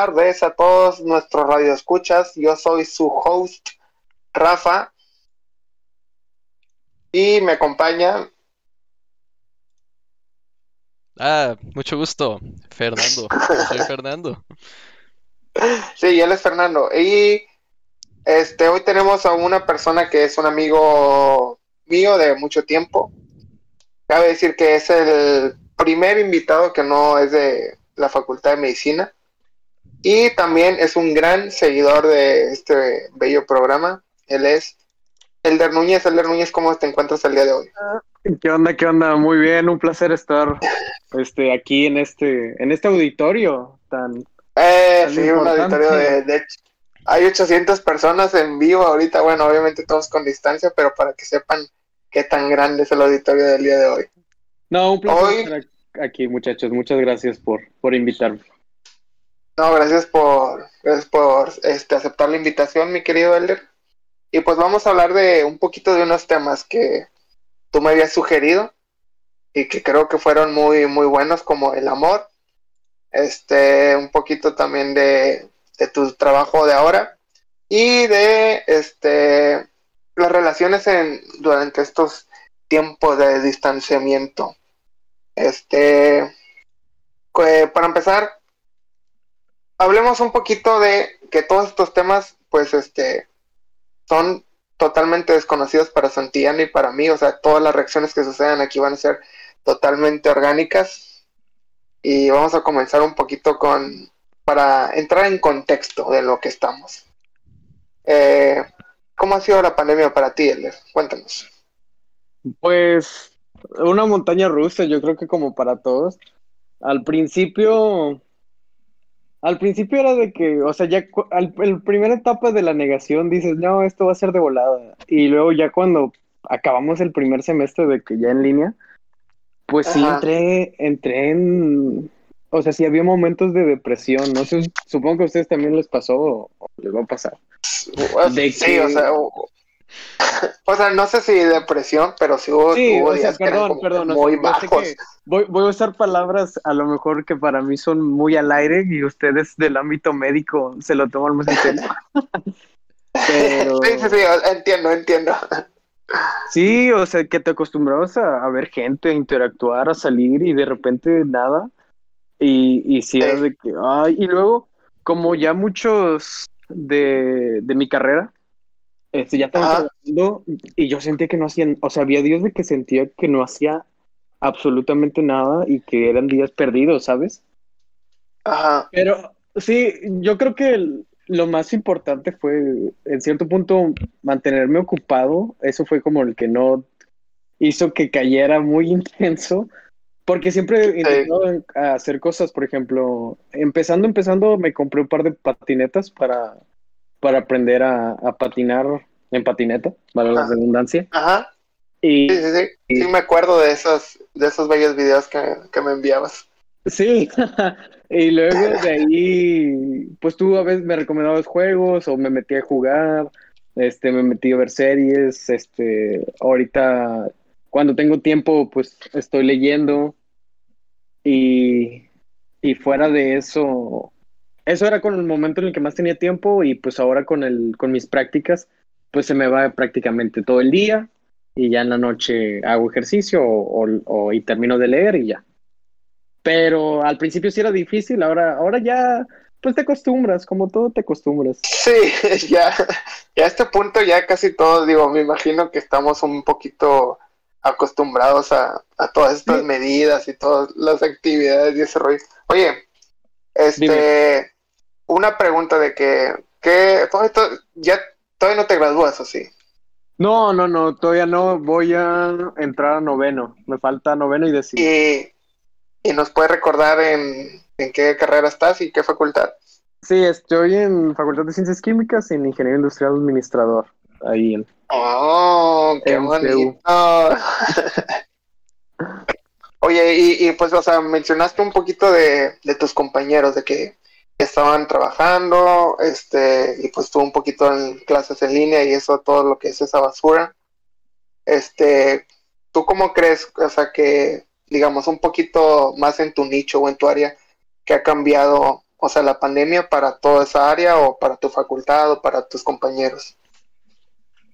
tardes a todos nuestros radioescuchas. Yo soy su host, Rafa. Y me acompaña. Ah, mucho gusto, Fernando. Soy Fernando. Sí, él es Fernando. Y este, hoy tenemos a una persona que es un amigo mío de mucho tiempo. Cabe decir que es el primer invitado que no es de la Facultad de Medicina. Y también es un gran seguidor de este bello programa. Él es Elder Núñez. Elder Núñez, ¿cómo te encuentras el día de hoy? ¿Qué onda? ¿Qué onda? Muy bien, un placer estar este, aquí en este, en este auditorio tan. Eh, sí, un auditorio de, de, Hay 800 personas en vivo ahorita. Bueno, obviamente todos con distancia, pero para que sepan qué tan grande es el auditorio del día de hoy. No, un placer estar aquí, muchachos. Muchas gracias por, por invitarme. No, gracias por, por este, aceptar la invitación, mi querido Elder. Y pues vamos a hablar de un poquito de unos temas que tú me habías sugerido y que creo que fueron muy, muy buenos, como el amor, este, un poquito también de, de tu trabajo de ahora y de este las relaciones en durante estos tiempos de distanciamiento. Este, para empezar, hablemos un poquito de que todos estos temas, pues, este, son totalmente desconocidos para Santillana y para mí. O sea, todas las reacciones que sucedan aquí van a ser totalmente orgánicas. Y vamos a comenzar un poquito con, para entrar en contexto de lo que estamos. Eh, ¿Cómo ha sido la pandemia para ti, Elder? Cuéntanos. Pues una montaña rusa, yo creo que como para todos. Al principio, al principio era de que, o sea, ya al el primera etapa de la negación dices, no, esto va a ser de volada. Y luego ya cuando acabamos el primer semestre de que ya en línea, pues sí entré, entré en, o sea, sí había momentos de depresión, no sé, supongo que a ustedes también les pasó o, les va a pasar. De sí, o sea, o sea, no sé si depresión, pero sí hubo, sí, o sea, perdón, perdón, muy bajos. Voy, voy, a usar palabras a lo mejor que para mí son muy al aire y ustedes del ámbito médico se lo toman más en serio. pero... Sí, sí, sí, entiendo, entiendo. Sí, o sea, que te acostumbrabas a, a, ver gente, a interactuar, a salir y de repente nada. Y, y sí, sí. de que, ay, y luego, como ya muchos de, de mi carrera, este, ya estaba trabajando y yo sentía que no hacían, o sea, había días de que sentía que no hacía absolutamente nada y que eran días perdidos, ¿sabes? Ajá. Pero sí, yo creo que lo más importante fue, en cierto punto, mantenerme ocupado. Eso fue como el que no hizo que cayera muy intenso. Porque siempre he intentado sí. hacer cosas, por ejemplo, empezando, empezando, me compré un par de patinetas para para aprender a, a patinar en patineta, para la redundancia. Ajá. Y, sí, sí, sí. Sí me acuerdo de esos, de esos bellos videos que, que me enviabas. Sí, y luego de ahí, pues tú a veces me recomendabas juegos o me metí a jugar, este, me metí a ver series, este, ahorita cuando tengo tiempo, pues estoy leyendo y, y fuera de eso, eso era con el momento en el que más tenía tiempo y pues ahora con el con mis prácticas pues se me va prácticamente todo el día y ya en la noche hago ejercicio o, o, o, y termino de leer y ya. Pero al principio sí era difícil, ahora ahora ya pues te acostumbras, como todo te acostumbras. Sí, ya, ya a este punto ya casi todos, digo, me imagino que estamos un poquito acostumbrados a, a todas estas sí. medidas y todas las actividades y ese rollo. Oye, este, Dime. una pregunta de que, que todo esto, ya todavía no te gradúas, ¿o sí? No, no, no, todavía no. Voy a entrar a noveno. Me falta noveno y décimo. ¿Y, y nos puedes recordar en, en, qué carrera estás y qué facultad? Sí, estoy en Facultad de Ciencias Químicas y en Ingeniería Industrial Administrador. Ahí en. ¡Oh, qué bonito! Oye, y, y, pues, o sea, mencionaste un poquito de, de, tus compañeros, de que estaban trabajando, este, y pues tú un poquito en clases en línea y eso, todo lo que es esa basura. Este, ¿tú cómo crees, o sea, que, digamos, un poquito más en tu nicho o en tu área, que ha cambiado o sea, la pandemia para toda esa área o para tu facultad o para tus compañeros?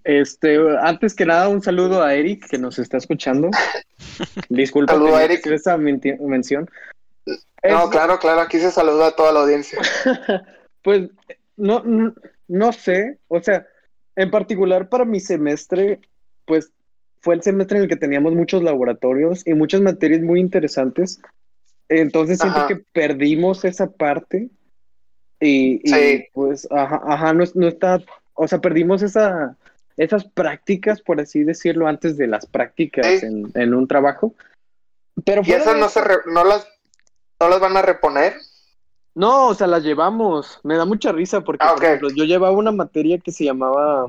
Este, antes que nada, un saludo a Eric que nos está escuchando. Disculpa Saludo a Eric. esa mención. No, Es- claro, claro, aquí se saluda a toda la audiencia. Pues no, no, no sé, o sea, en particular para mi semestre, pues fue el semestre en el que teníamos muchos laboratorios y muchas materias muy interesantes. Entonces siento Ajá. que perdimos esa parte y, y, Sí. pues, ajá, ajá, no, no está, o sea, perdimos esa, esas prácticas, por así decirlo, antes de las prácticas Sí. en, en un trabajo. Pero ¿Y esas de no, se re- no, las, no las van a reponer? No, o sea, las llevamos. Me da mucha risa porque, Ah, por ok. ejemplo, yo llevaba una materia que se llamaba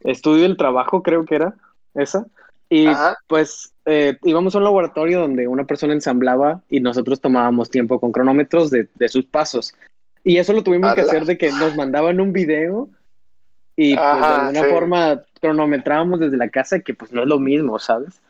Estudio del Trabajo, creo que era esa. Y Ajá. pues eh, íbamos a un laboratorio donde una persona ensamblaba y nosotros tomábamos tiempo con cronómetros de, de sus pasos. Y eso lo tuvimos que hacer de que nos mandaban un video y pues de Ajá, alguna sí. forma cronometrábamos desde la casa, que pues no es lo mismo, ¿sabes?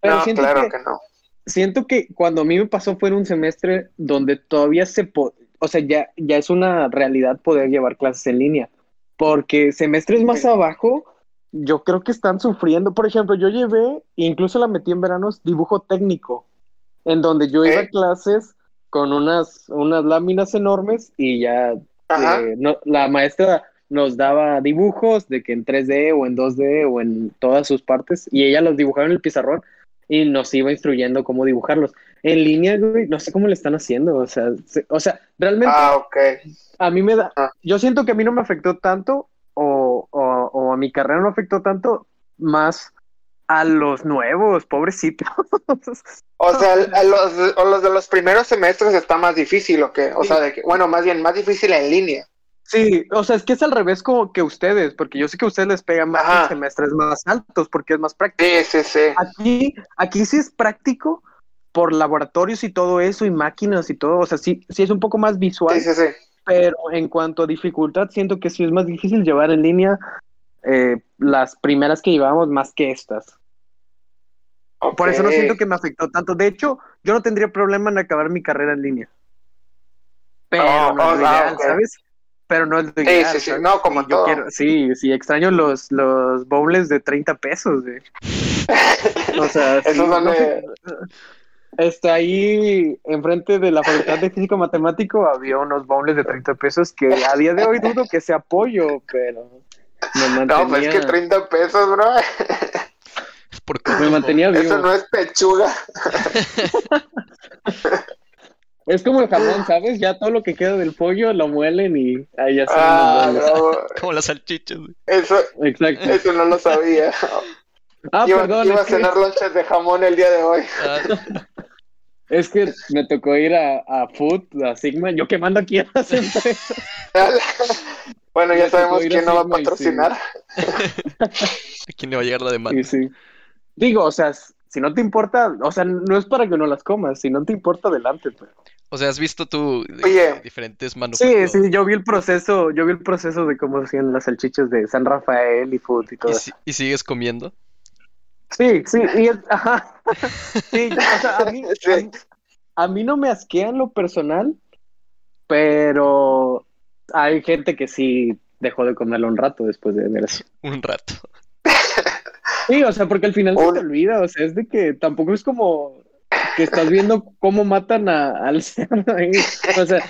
Pero no, siento claro que que no. siento que cuando a mí me pasó fue en un semestre donde todavía se, po- o sea, ya, ya es una realidad poder llevar clases en línea, porque semestres más Sí. abajo, yo creo que están sufriendo. Por ejemplo, yo llevé, incluso la metí en veranos, dibujo técnico, en donde yo iba a clases con unas, unas láminas enormes y ya Ajá. eh, no, la maestra nos daba dibujos de que en 3D o en 2D o en todas sus partes y ella los dibujaba en el pizarrón y nos iba instruyendo cómo dibujarlos. En línea, güey, no sé cómo le están haciendo, o sea, se- o sea, realmente Ah, ok. a mí me da, Ah. yo siento que a mí no me afectó tanto o, o, o a mi carrera no afectó tanto, más a los nuevos, pobrecitos. O sea, a los, o los de los primeros semestres está más difícil, ¿o qué? O Sí. sea, de que, bueno, más bien, más difícil en línea. Sí, o sea, es que es al revés como que ustedes, porque yo sé que a ustedes les pega más Ajá. en semestres más altos porque es más práctico. Sí, sí, sí. Aquí, aquí sí es práctico por laboratorios y todo eso y máquinas y todo, o sea, sí, sí es un poco más visual, Sí, sí, sí. pero en cuanto a dificultad siento que sí es más difícil llevar en línea eh, las primeras que llevamos más que estas. Por eso no siento que me afectó tanto. De hecho, yo no tendría problema en acabar mi carrera en línea. Pero Oh, no es lo oh, ah, ideal. ¿sabes? Pero no es lo Sí, sí, sí. No, como yo todo. quiero- sí, sí, extraño los, los bowls de 30 pesos. güey. O sea, sí, de- sé, Está ahí enfrente de la Facultad de Físico Matemático había unos bowls de 30 pesos que a día de hoy dudo que sea apoyo, pero me mantenía, No, pues es que 30 pesos, bro. Es por me mantenía vivo. Eso no es pechuga. Es como el jamón, ¿sabes? Ya todo lo que queda del pollo lo muelen y ahí ya Ah, bowls. no. Como las salchichas. güey. Eso, Exacto. eso no lo sabía. Ah, iba, perdón, iba a es que, cenar lonchas de jamón el día de hoy. Ah, es que me tocó ir a, a Food, a Sigma, yo quemando aquí a las empresas. bueno, ya Me sabemos quién no va a sí. patrocinar. ¿A quién le va a llegar la demanda? Y sí. Digo, o sea, si no te importa, o sea, no es para que no las comas, si no te importa, adelante. Pero... O sea, ¿has visto tú Oye. diferentes Sí, manufacturas? sí, yo vi el proceso, yo vi el proceso de cómo hacían las salchichas de San Rafael y Food y todo ¿Y, eso. si- y sigues comiendo? Sí, sí, y es- ajá. Sí, o sea, a mí, Sí. a mí- a mí no me asquea en lo personal, pero hay gente que sí dejó de comerlo un rato después de ver eso. Un rato. Sí, o sea, porque al final se te olvida, o sea, es de que tampoco es como que estás viendo cómo matan a- al cerdo ahí. O sea,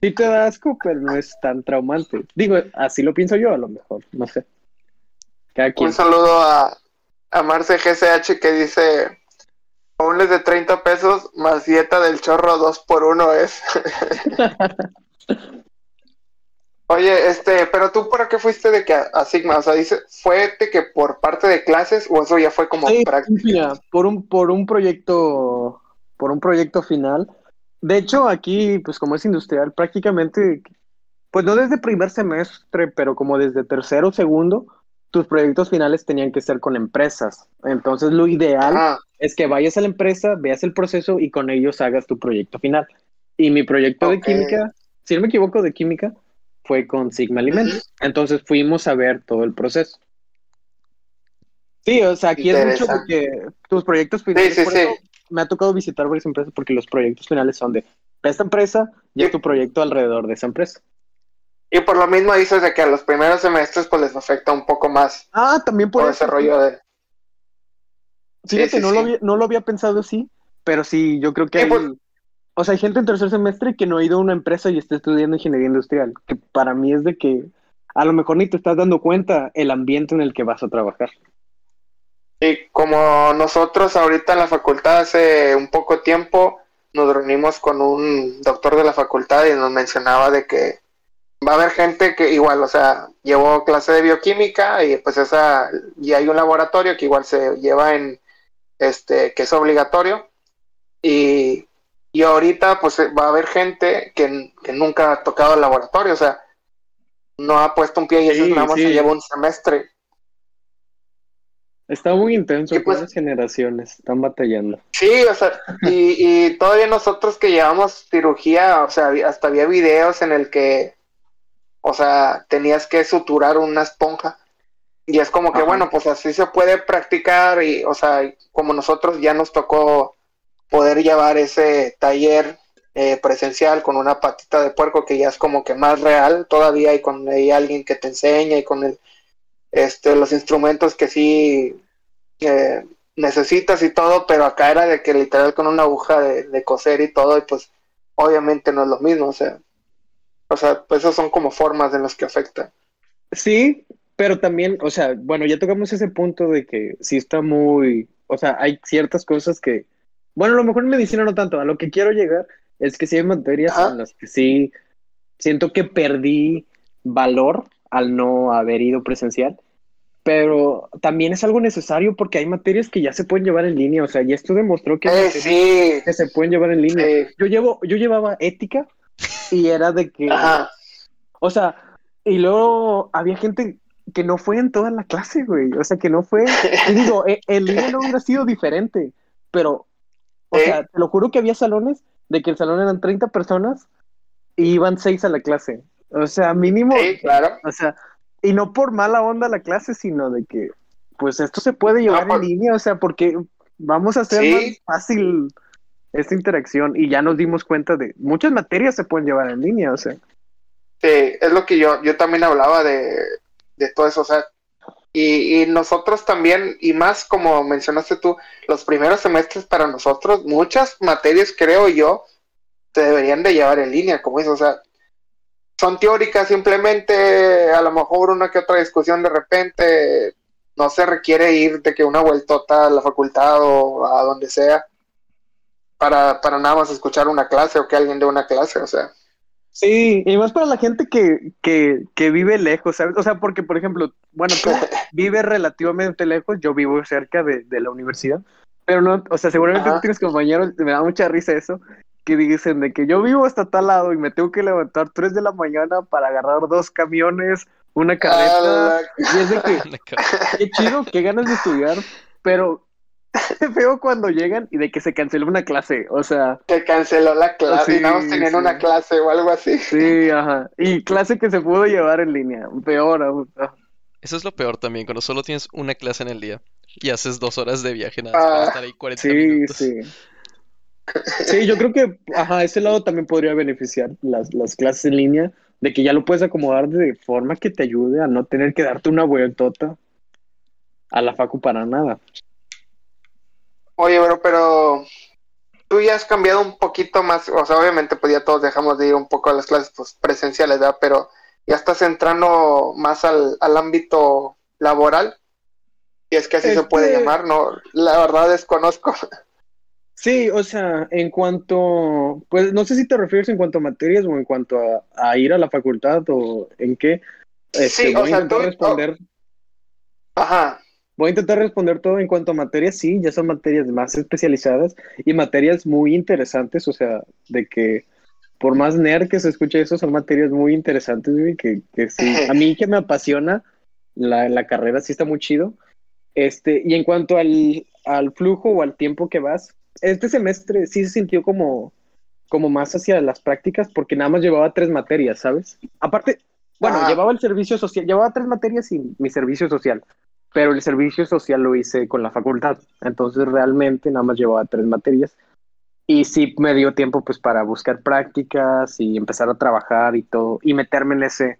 sí te da asco, pero no es tan traumante. Digo, así lo pienso yo, a lo mejor, no sé. Cada quien. Un saludo a, a Marce GCH que dice: Bowls de 30 pesos más dieta del chorro 2 por 1 es. Oye, este, pero tú por qué fuiste de que a, a Sigma, o sea, dice, ¿fue de que por parte de clases o eso ya fue como Sí, práctica? mira, por un, por un proyecto, por un proyecto final. De hecho, aquí, pues como es industrial, prácticamente, pues no desde primer semestre, pero como desde tercero o segundo, tus proyectos finales tenían que ser con empresas. Entonces, lo ideal Ah, es que vayas a la empresa, veas el proceso y con ellos hagas tu proyecto final. Y mi proyecto de química, si no me equivoco, de química, fue con Sigma Alimentos. Entonces fuimos a ver todo el proceso. Sí, o sea, aquí es mucho de Interesante. que tus proyectos finales, sí, por sí. Me ha tocado visitar varias empresas porque los proyectos finales son de esta empresa y Sí. tu proyecto alrededor de esa empresa. Y por lo mismo dices de que a los primeros semestres pues les afecta un poco más Ah, también por por eso. ese rollo de... Fíjate, Sí, sí, no. Lo había, no lo había pensado así, pero sí, yo creo que hay, pues- o sea, hay gente en tercer semestre que no ha ido a una empresa y está estudiando ingeniería industrial, que para mí es de que a lo mejor ni te estás dando cuenta el ambiente en el que vas a trabajar. Y como nosotros ahorita en la facultad hace un poco tiempo nos reunimos con un doctor de la facultad y nos mencionaba de que va a haber gente que igual, o sea, llevó clase de bioquímica y pues esa, y hay un laboratorio que igual se lleva en, este, que es obligatorio y, y ahorita pues va a haber gente que, que nunca ha tocado el laboratorio, o sea, no ha puesto un pie y eso Sí, nada más sí. se lleva un semestre. Está muy intenso, Y pues- todas las generaciones están batallando. Sí, o sea, y, y todavía nosotros que llevamos cirugía, o sea, hasta había videos en el que, o sea, tenías que suturar una esponja. Y es como que, Ajá. bueno, pues así se puede practicar y, o sea, como nosotros ya nos tocó poder llevar ese taller eh, presencial con una patita de puerco que ya es como que más real todavía y con ahí alguien que te enseña y con el, este, los instrumentos que sí eh, necesitas y todo, pero acá era de que literal con una aguja de, de coser y todo, y pues obviamente no es lo mismo, o sea, o sea, pues esas son como formas en las que afecta. Sí, pero también, o sea, bueno, ya tocamos ese punto de que sí está muy, o sea, hay ciertas cosas que, bueno, a lo mejor en medicina no tanto, a lo que quiero llegar es que sí hay materias Ajá. en las que sí siento que perdí valor al no haber ido presencial, pero también es algo necesario porque hay materias que ya se pueden llevar en línea, o sea, y esto demostró que, Eh, materias sí, que se pueden llevar en línea. sí, Yo llevo, yo llevaba ética y era de que o sea, y luego había gente que no fue en toda la clase, güey. O sea, que no fue. Y digo, e- en línea no hubiera sido diferente. Pero, o Sí. sea, te lo juro que había salones de que el salón eran 30 personas y iban 6 a la clase. O sea, mínimo. claro. O sea, y no por mala onda la clase, sino de que, pues esto se puede llevar No, en por- línea. O sea, porque vamos a hacer Sí. más fácil esta interacción. Y ya nos dimos cuenta de muchas materias se pueden llevar en línea. O sea. Sí, es lo que yo, yo también hablaba de, de todo eso, o sea, y, y nosotros también, y más como mencionaste tú, los primeros semestres para nosotros, muchas materias, creo yo, se deberían de llevar en línea, como eso, o sea, son teóricas simplemente, a lo mejor una que otra discusión de repente, no se requiere ir de que una vueltota a la facultad o a donde sea para, para nada más escuchar una clase o que alguien dé una clase, o sea. Sí, y más para la gente que, que, que vive lejos, ¿sabes? O sea, porque, por ejemplo, bueno, tú vives relativamente lejos, yo vivo cerca de, de la universidad, pero no, o sea, seguramente Ajá. tú tienes compañeros, me da mucha risa eso, que dicen de que yo vivo hasta tal lado y me tengo que levantar 3 de la mañana para agarrar dos camiones, una carreta, Ah, y es de que, qué chido, qué ganas de estudiar, pero veo cuando llegan y de que se canceló una clase, o sea, que canceló la clase Sí, y nada más tenían sí. una clase o algo así. sí, ajá, y clase que se pudo llevar en línea, peor aún. Eso es lo peor también, cuando solo tienes una clase en el día y haces dos horas de viaje nada más para Ah, estar ahí 40 Sí, minutos. sí. Sí, yo creo que, ajá, ese lado también podría beneficiar las, las clases en línea, de que ya lo puedes acomodar de forma que te ayude a no tener que darte una vueltota a la facu para nada. Oye, bro, pero tú ya has cambiado un poquito más, o sea, obviamente pues ya todos dejamos de ir un poco a las clases pues, presenciales, ¿verdad? Pero ya estás entrando más al, al ámbito laboral, y es que así se puede Este- llamar, ¿no? La verdad desconozco. Sí, o sea, en cuanto, pues no sé si te refieres en cuanto a materias o en cuanto a, a ir a la facultad o en qué. Este, Sí, o voy a sea, tú- responder. Ajá, Voy a intentar responder todo en cuanto a materias, sí, ya son materias más especializadas y materias muy interesantes, o sea, de que por más nerd que se escuche eso, son materias muy interesantes, güey, que, que sí, a mí que me apasiona la, la carrera, sí está muy chido. Este, y en cuanto al, al flujo o al tiempo que vas, este semestre sí se sintió como, como más hacia las prácticas porque nada más llevaba tres materias, ¿sabes? Aparte, bueno, Ah. llevaba el servicio social, llevaba tres materias y mi servicio social, pero el servicio social lo hice con la facultad, entonces realmente nada más llevaba tres materias. Y sí me dio tiempo pues para buscar prácticas y empezar a trabajar y todo, y meterme en ese...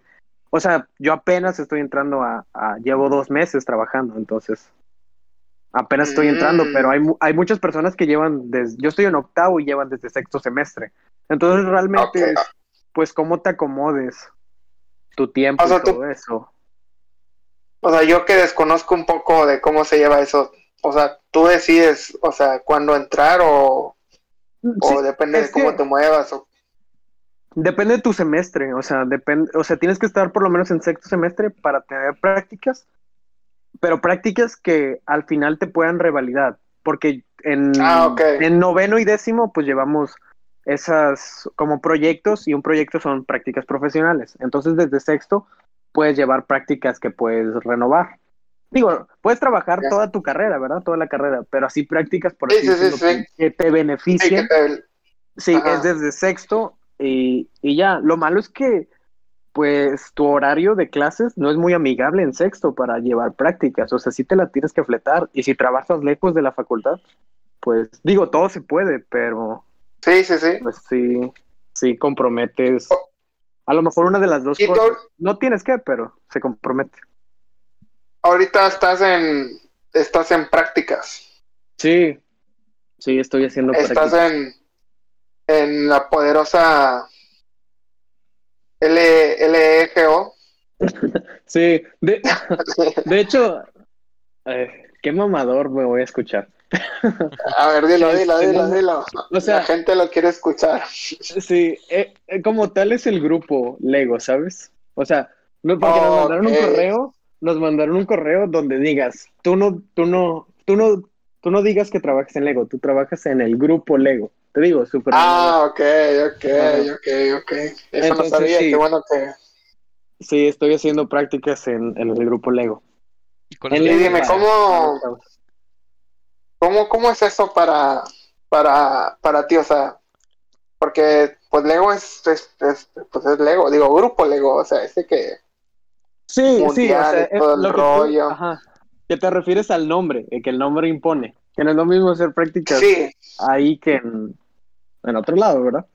O sea, yo apenas estoy entrando a... a llevo dos meses trabajando, entonces apenas estoy entrando, Mm. pero hay, hay muchas personas que llevan desde... Yo estoy en octavo y llevan desde sexto semestre. Entonces realmente es, pues cómo te acomodes tu tiempo O sea, y tú- todo eso. O sea, yo que desconozco un poco de cómo se lleva eso, o sea, tú decides, o sea, cuándo entrar o, o Sí, depende de cómo que- te muevas. O... Depende de tu semestre, o sea, depende, o sea, tienes que estar por lo menos en sexto semestre para tener prácticas, pero prácticas que al final te puedan revalidar, porque en, Ah, en noveno y décimo pues llevamos esas como proyectos y un proyecto son prácticas profesionales, entonces desde sexto puedes llevar prácticas que puedes renovar. Digo, puedes trabajar toda tu carrera, ¿verdad? Toda la carrera, pero así prácticas por Sí, así sí, que- que te Sí, beneficien. que te- Sí, es desde sexto y, y ya. Lo malo es que, pues, tu horario de clases no es muy amigable en sexto para llevar prácticas. O sea, sí te la tienes que fletar. Y si trabajas lejos de la facultad, pues, digo, todo se puede, pero, Sí, sí, sí. pues, sí, sí comprometes. A lo mejor una de las dos tú cosas. No tienes que, pero se compromete. ahorita estás en, estás en prácticas, Sí, sí, estoy haciendo estás prácticas. en, en la poderosa LEGO. Sí, de, de hecho, eh, qué mamador me voy a escuchar. A ver, dilo, dilo, dilo, dilo. O sea, La gente lo quiere escuchar. Sí, eh, eh, como tal es el grupo Lego, ¿sabes? O sea, no, porque nos mandaron un correo, nos mandaron un correo donde digas, tú no, tú no, tú no, tú no digas que trabajas en Lego, tú trabajas en el grupo Lego. Te digo, súper. Ah, ok, ok, ok, ok. Eso no sabía, sí. qué bueno que... Sí, estoy haciendo prácticas en, en el grupo Lego. ¿Y En dime, para- ¿cómo- para- ¿Cómo, cómo es eso para, para, para ti? O sea, porque pues Lego es, es, es- pues es Lego, digo, grupo Lego, o sea, ese que... Sí, sí, o sea, es todo el lo que tú- rollo. ajá, que te refieres al nombre, eh, que el nombre impone, que no es lo mismo hacer prácticas Sí, ahí que en, en otro lado, ¿verdad?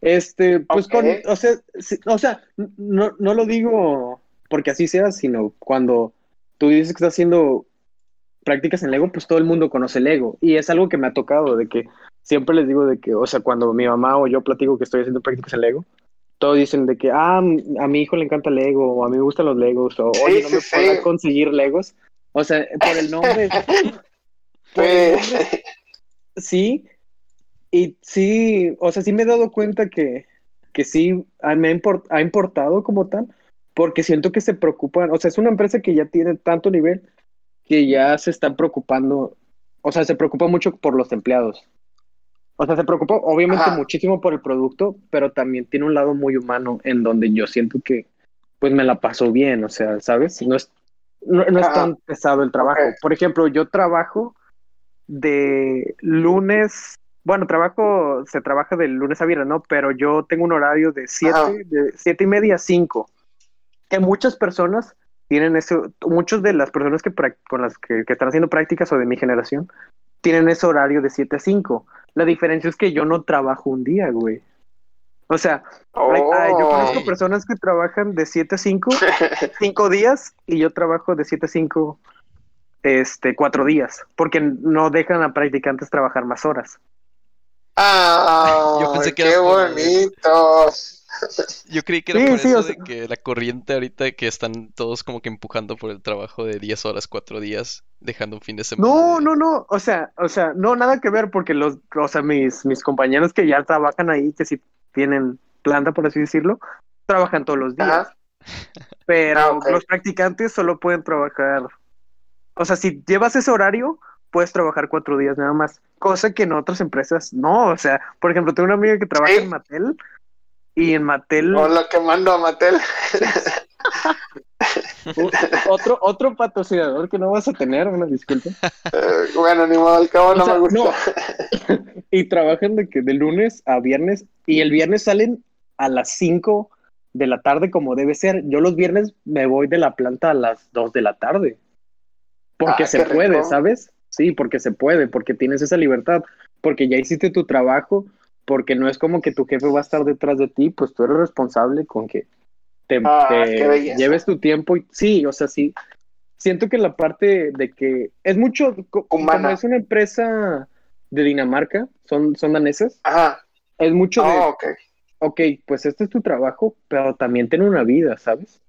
Este, pues Ok. con, o sea, sí, o sea, no, no lo digo porque así sea, sino cuando tú dices que estás haciendo prácticas en Lego, pues todo el mundo conoce Lego. Y es algo que me ha tocado, de que siempre les digo de que, o sea, cuando mi mamá o yo platico que estoy haciendo prácticas en Lego, todos dicen de que, ah, a mi hijo le encanta Lego, o a mí me gustan los Legos, o oye, no me podrás conseguir Legos. O sea, por el nombre, por el nombre sí. Y sí, o sea, sí me he dado cuenta que, que sí me ha, import- ha importado como tal, porque siento que se preocupan, o sea, es una empresa que ya tiene tanto nivel que ya se están preocupando, o sea, se preocupa mucho por los empleados. O sea, se preocupa obviamente Ajá. muchísimo por el producto, pero también tiene un lado muy humano en donde yo siento que pues me la paso bien, o sea, ¿sabes? No es, no, no es tan pesado el trabajo. Por ejemplo, yo trabajo de lunes, bueno, trabajo, se trabaja de lunes a viernes, ¿no? Pero yo tengo un horario de Ajá. siete, de siete y media a cinco. Que muchas personas tienen eso, muchas de las personas que con las que, que están haciendo prácticas o de mi generación tienen ese horario de 7 a 5. La diferencia es que yo no trabajo un día, güey. O sea, hay- yo Oh. conozco personas que trabajan de 7 a 5, 5 días, y yo trabajo de 7 a 5, este, 4 días, porque no dejan a practicantes trabajar más horas. Ah, Yo pensé que qué era por- bonitos. Yo creí que era Sí, por sí, eso o de que la corriente ahorita que están todos como que empujando por el trabajo de 10 horas, 4 días, dejando un fin de semana. No, de- no, no, o sea, o sea, no, nada que ver, porque los, o sea, mis, mis compañeros que ya trabajan ahí, que sí tienen planta, por así decirlo, trabajan todos los días. Ajá. Pero Ah, los practicantes solo pueden trabajar, o sea, si llevas ese horario, puedes trabajar cuatro días nada más, cosa que en otras empresas no, o sea, por ejemplo, tengo una amiga que trabaja Sí. en Mattel y en Mattel O lo que mando a Mattel. otro otro patrocinador que no vas a tener, una disculpa, Eh, bueno, ni modo, al cabo O no sea, me gusta. no. y trabajan de que de lunes a viernes y el viernes salen a las 5 de la tarde como debe ser. Yo los viernes me voy de la planta a las 2 de la tarde. Porque Ah, se puede, rico. ¿sabes? Sí, porque se puede, porque tienes esa libertad. porque ya hiciste tu trabajo, porque no es como que tu jefe va a estar detrás de ti, pues tú eres responsable con que te, Ah, te lleves tu tiempo. Y, sí, o sea, sí. Siento que la parte de que es mucho, Humana. como es una empresa de Dinamarca, son, son danesas, Ajá. es mucho de, Oh, ok. ok, pues este es tu trabajo, pero también tiene una vida, ¿sabes?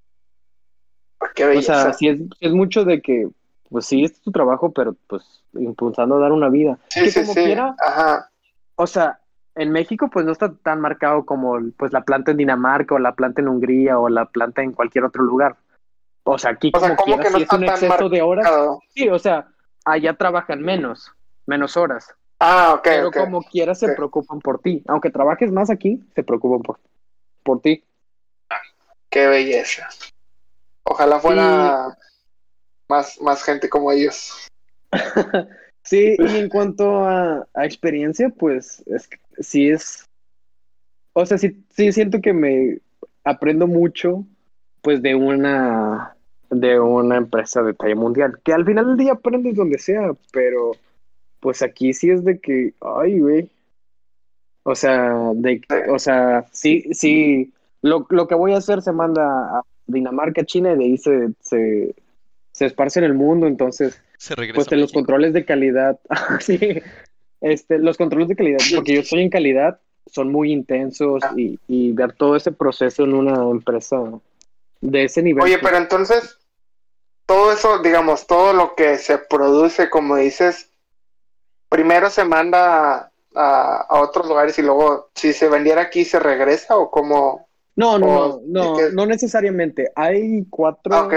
Qué O sea, sí es, es mucho de que, pues sí, es tu trabajo, pero pues impulsando a dar una vida. sí, que sí, como sí. quiera, Ajá. o sea, en México pues no está tan marcado como pues la planta en Dinamarca o la planta en Hungría o la planta en cualquier otro lugar. O sea, aquí O sea, como ¿cómo quiera, que no sí es un exceso de horas. Sí, o sea, allá trabajan menos, menos horas. Ah, ok, pero como quiera se preocupan por ti. Aunque trabajes más aquí, se preocupan por, por ti. Qué belleza. Ojalá fuera más, más gente como ellos. Sí, y en cuanto a, a experiencia, pues es, sí es, o sea, sí, sí siento que me aprendo mucho, pues de una, de una empresa de talla mundial, que al final del día aprendes donde sea, pero pues aquí sí es de que, ay, güey, o sea, de, o sea, sí, sí, lo, lo que voy a hacer se manda a Dinamarca, China, y de ahí se, se esparce en el mundo, entonces Se regresa. pues en los controles de calidad, sí, este, los controles de calidad, porque yo estoy en calidad, son muy intensos Ah. y, y ver todo ese proceso en una empresa de ese nivel. Oye, pues, pero entonces, todo eso, digamos, todo lo que se produce, como dices, primero se manda a, a otros lugares y luego, si se vendiera aquí, se regresa o cómo. no, no, no, no, no necesariamente. Hay cuatro, Ah, ok.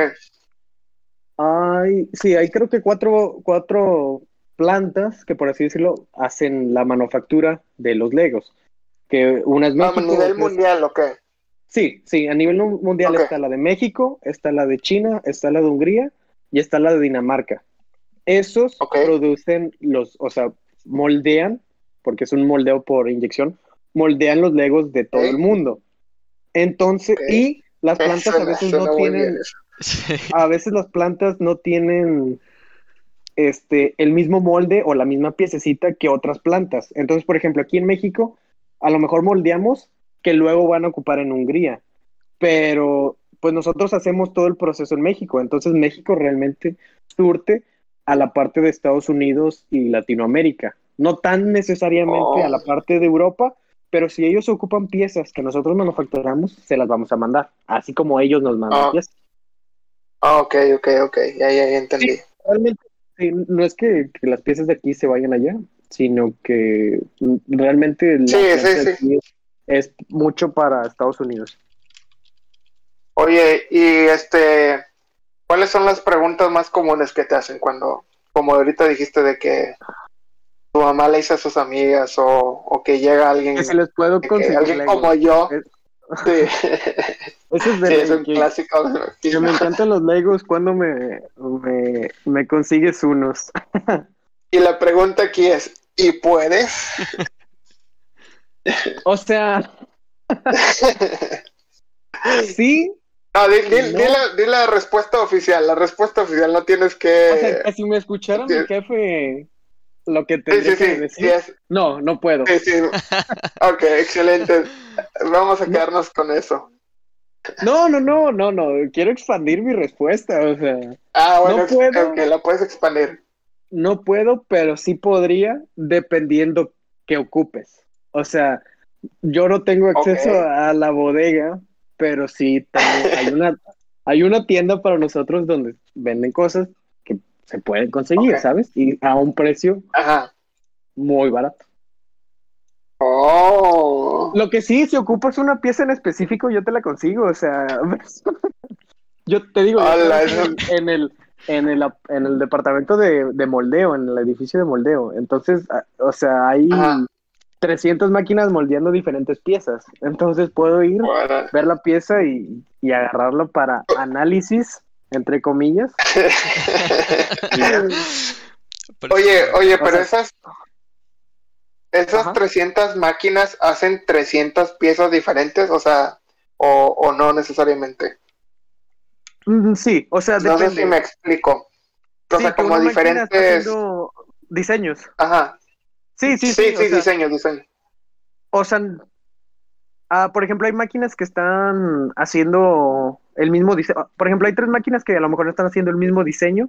Hay, sí, hay creo que cuatro, cuatro plantas que por así decirlo hacen la manufactura de los Legos. Que una es Ah, México, a nivel mundial, ok. Sí, sí, a nivel mundial está la de México, está la de China, está la de Hungría y está la de Dinamarca. Esos producen los, o sea, moldean, porque es un moldeo por inyección, moldean los legos de todo el mundo. Entonces, y las plantas a veces no tienen. Sí. a veces las plantas no tienen este, el mismo molde o la misma piececita que otras plantas. Entonces, por ejemplo, aquí en México, a lo mejor moldeamos que luego van a ocupar en Hungría, pero pues nosotros hacemos todo el proceso en México. Entonces, México realmente surte a la parte de Estados Unidos y Latinoamérica. No tan necesariamente Oh. a la parte de Europa, pero si ellos ocupan piezas que nosotros manufacturamos, se las vamos a mandar, así como ellos nos mandan Ah. piezas. Ah, ok, ok, ok. Ya, ya, ya entendí. realmente sí, no es que, que las piezas de aquí se vayan allá, sino que realmente la Sí, de aquí es, es mucho para Estados Unidos. Oye, y este, ¿cuáles son las preguntas más comunes que te hacen cuando, como ahorita dijiste de que tu mamá le dice a sus amigas o, o que llega alguien, Que si les puedo conseguir alguien como yo? Sí, Eso es de sí, es un clásico. que me encantan los Legos cuando me, me, me consigues unos. Y la pregunta aquí es, ¿y puedes? O sea, sí, No, di, di- No. di la, di la respuesta oficial, la respuesta oficial, no tienes que... o sea, que si me escuchara mi jefe lo que tendría sí, que sí, sí, decir, es- no, no puedo. Ok, excelente. Vamos a quedarnos con eso. No, no, no, no, no, quiero expandir mi respuesta, o sea. Ah, bueno, No puedo. la puedes expandir. No puedo, pero sí podría, dependiendo que ocupes. O sea, yo no tengo acceso a la bodega, pero sí tengo- hay una, hay una tienda para nosotros donde venden cosas se pueden conseguir. ¿sabes? Y a un precio Ajá. muy barato. Oh. Lo que sí, si ocupas una pieza en específico, yo te la consigo. O sea, yo te digo, yo en el, en el, en el departamento de, de moldeo, en el edificio de moldeo. Entonces, a- o sea, hay Ajá. 300 máquinas moldeando diferentes piezas. Entonces puedo ir, Bueno. ver la pieza y, y agarrarla para análisis, entre comillas. Pero- Oye, oye, O pero sea- esas esas Ajá. 300 máquinas hacen 300 piezas diferentes, o sea, o, o no necesariamente. Mm, Sí, o sea, No sé depende. si me explico. O Sí, sea, como una máquina está diferentes, haciendo diseños. ajá. Sí, sí, Sí, sí. sí, o sea, diseño, diseño. O sea, ah, por ejemplo, hay máquinas que están haciendo el mismo diseño. Por ejemplo, hay tres máquinas que a lo mejor están haciendo el mismo diseño,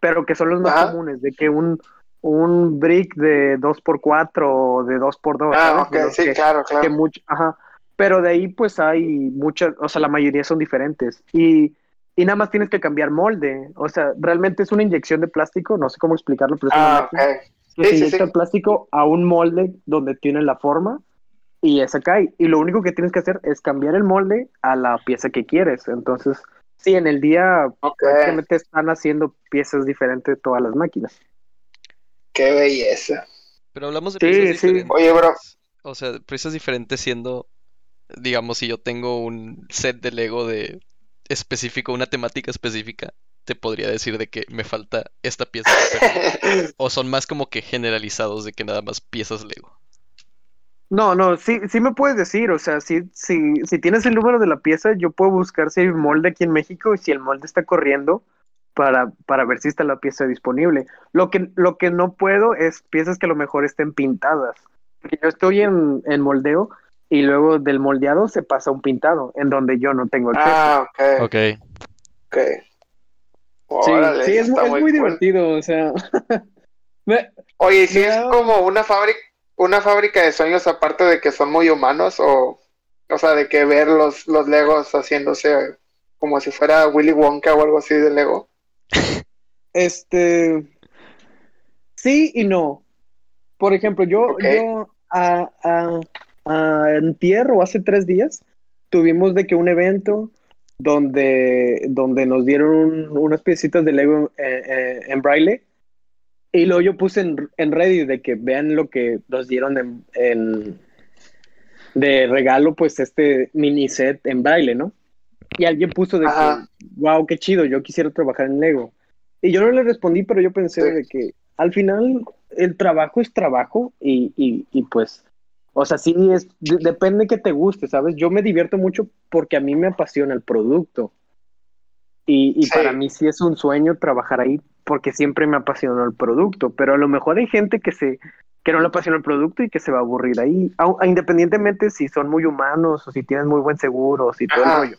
pero que son los más Ajá. comunes, de que un, un brick de 2x4 o de 2x2. Ah, ¿sabes? ok, De los sí, que- claro, que claro. mucho, ajá. Pero de ahí pues hay muchas, o sea, la mayoría son diferentes. Y, y nada más tienes que cambiar molde. O sea, realmente es una inyección de plástico, no sé cómo explicarlo, pero es una Ah, máquina ok. que Sí, se sí, inyecta sí. plástico a un molde donde tiene la forma y esa cae. Y lo único que tienes que hacer es cambiar el molde a la pieza que quieres. Entonces, sí, en el día Ok, prácticamente están haciendo piezas diferentes todas las máquinas. qué belleza. Pero hablamos de Sí, piezas sí. diferentes. Oye, bro. O sea, piezas diferentes siendo, digamos, si yo tengo un set de Lego de específico, una temática específica, te podría decir de que me falta esta pieza. O son más como que generalizados de que nada más piezas Lego. No, no, sí, sí me puedes decir, o sea, si, si, si tienes el número de la pieza, yo puedo buscar si hay molde aquí en México y si el molde está corriendo para, para ver si está la pieza disponible. Lo que, lo que no puedo es piezas que a lo mejor estén pintadas. Porque yo estoy en, en moldeo y luego del moldeado se pasa a un pintado, en donde yo no tengo acceso. Ah, ok, Ok. ok. sí, Órale, sí, es, muy cool. divertido, o sea. me- Oye, ¿y si es como una fábrica, una fábrica de sueños aparte de que son muy humanos o, o sea, de que ver los, los Legos haciéndose como si fuera Willy Wonka o algo así de Lego? Este. Sí y no. Por ejemplo, yo, Ok. yo a, a, a antier o hace tres días tuvimos de que un evento donde, donde nos dieron unas piecitas de Lego eh, eh, en braille y luego yo puse en, en Reddit de que vean lo que nos dieron en, en- de regalo, pues este mini set en braille, ¿no? Y alguien puso de que, wow, qué chido, yo quisiera trabajar en Lego. Y yo no le respondí, pero yo pensé Sí. de que al final el trabajo es trabajo y, y, y pues, o sea, sí, es, de- depende que te guste, ¿sabes? Yo me divierto mucho porque a mí me apasiona el producto. Y, y Sí. para mí sí es un sueño trabajar ahí porque siempre me apasionó el producto, pero a lo mejor hay gente que se que no le apasiona el producto y que se va a aburrir ahí, independientemente si son muy humanos o si tienen muy buen seguro o si todo Ajá. el rollo.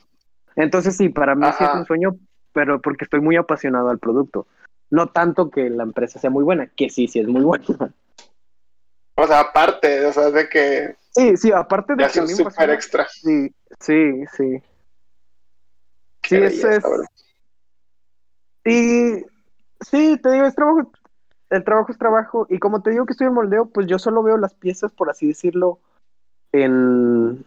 Entonces sí, para mí sí es un sueño, pero porque estoy muy apasionado al producto. No tanto que la empresa sea muy buena, que sí, sí es muy buena. O sea, aparte, o sea, de que Sí, sí, aparte de que es un super apasiona, extra. Sí, sí, sí. Qué Sí, es, belleza, es- bro. Y sí, te digo, es trabajo, el trabajo es trabajo. Y como te digo que estoy en moldeo, pues yo solo veo las piezas, por así decirlo, en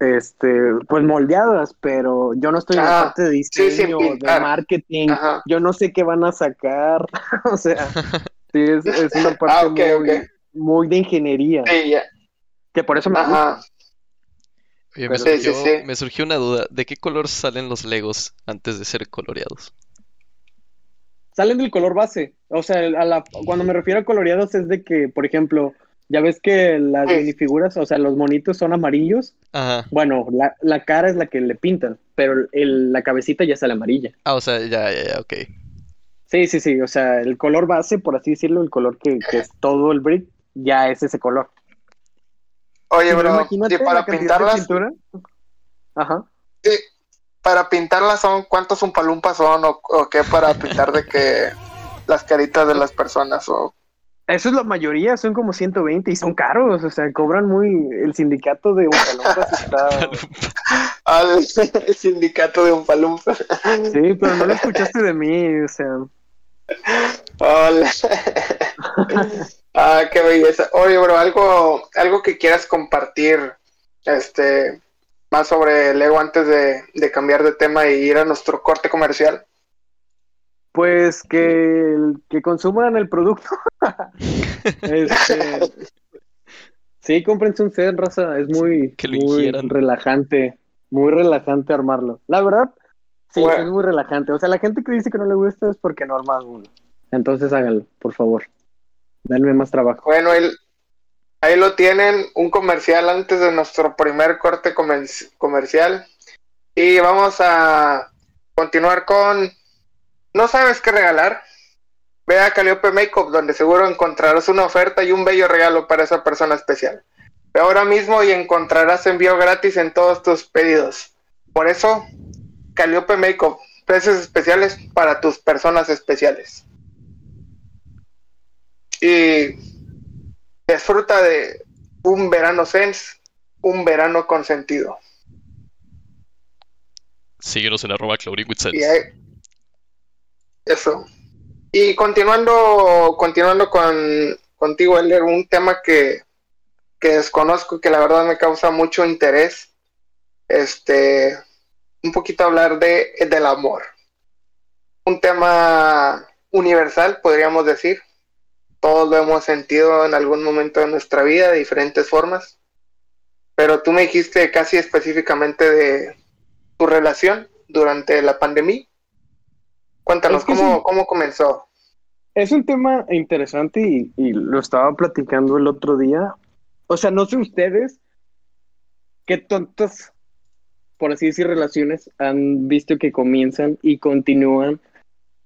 este, pues moldeadas, pero yo no estoy en la Ah, parte de sí, diseño, de pintar. marketing, Ajá. yo no sé qué van a sacar, o sea, sí, es, es una parte Ah, ok, muy, de ingeniería, Sí, que por eso me gusta. Ajá. Oye, me Sí, sí, surgió, sí. me surgió una duda. ¿De qué color salen los Legos antes de ser coloreados? Salen del color base. O sea, a la, cuando me refiero a coloreados es de que, por ejemplo, ya ves que las Sí. minifiguras, o sea, los monitos son amarillos. Ajá. Bueno, la, la cara es la que le pintan, pero el- la cabecita ya sale amarilla. Ah, o sea, ya, ya, ya, ok. Sí, sí, sí. O sea, el color base, por así decirlo, el color que, que es todo el brick, ya es ese color. Oye, bro, imagínate para la de pintarlas, pintura. Ajá. sí, para pintarlas son cuántos umpalumpas son o, o qué para pintar de que las caritas de las personas o Eso es la mayoría, son como 120 y son caros, o sea, cobran muy. El sindicato de Umpalumpas está. al sindicato de umpalumpas. Sí, pero no lo escuchaste de mí, o sea. Hola. ah, qué belleza. Oye, bro, algo, algo que quieras compartir, este, más sobre Lego antes de, de cambiar de tema y ir a nuestro corte comercial. Pues que, que consuman el producto. Este, sí, cómprense un set, raza. Es muy, Que muy relajante. Muy relajante armarlo. La verdad, sí, Bueno. es muy relajante. O sea, la gente que dice que no le gusta es porque no arma uno. Entonces háganlo, por favor. Denme más trabajo. Bueno, ahí, ahí lo tienen, un comercial antes de nuestro primer corte comer- comercial. Y vamos a continuar con... ¿No sabes qué regalar? ve a Calliope Makeup, donde seguro encontrarás una oferta y un bello regalo para esa persona especial. Ve ahora mismo y encontrarás envío gratis en todos tus pedidos. Por eso, Calliope Makeup, precios especiales para tus personas especiales. Y disfruta de un verano sense, un verano con sentido. Síguenos en arroba y ahí, Eso. Y continuando, continuando con contigo, Elder, un tema que, que desconozco, que la verdad me causa mucho interés. Este, un poquito hablar de del amor. Un tema universal, podríamos decir. Todos lo hemos sentido en algún momento de nuestra vida de diferentes formas. Pero tú me dijiste casi específicamente de tu relación durante la pandemia. Cuéntanos, ¿cómo, ¿cómo comenzó? Es un tema interesante y, y, lo estaba platicando el otro día. O sea, no sé ustedes qué tontas, por así decir, relaciones han visto que comienzan y continúan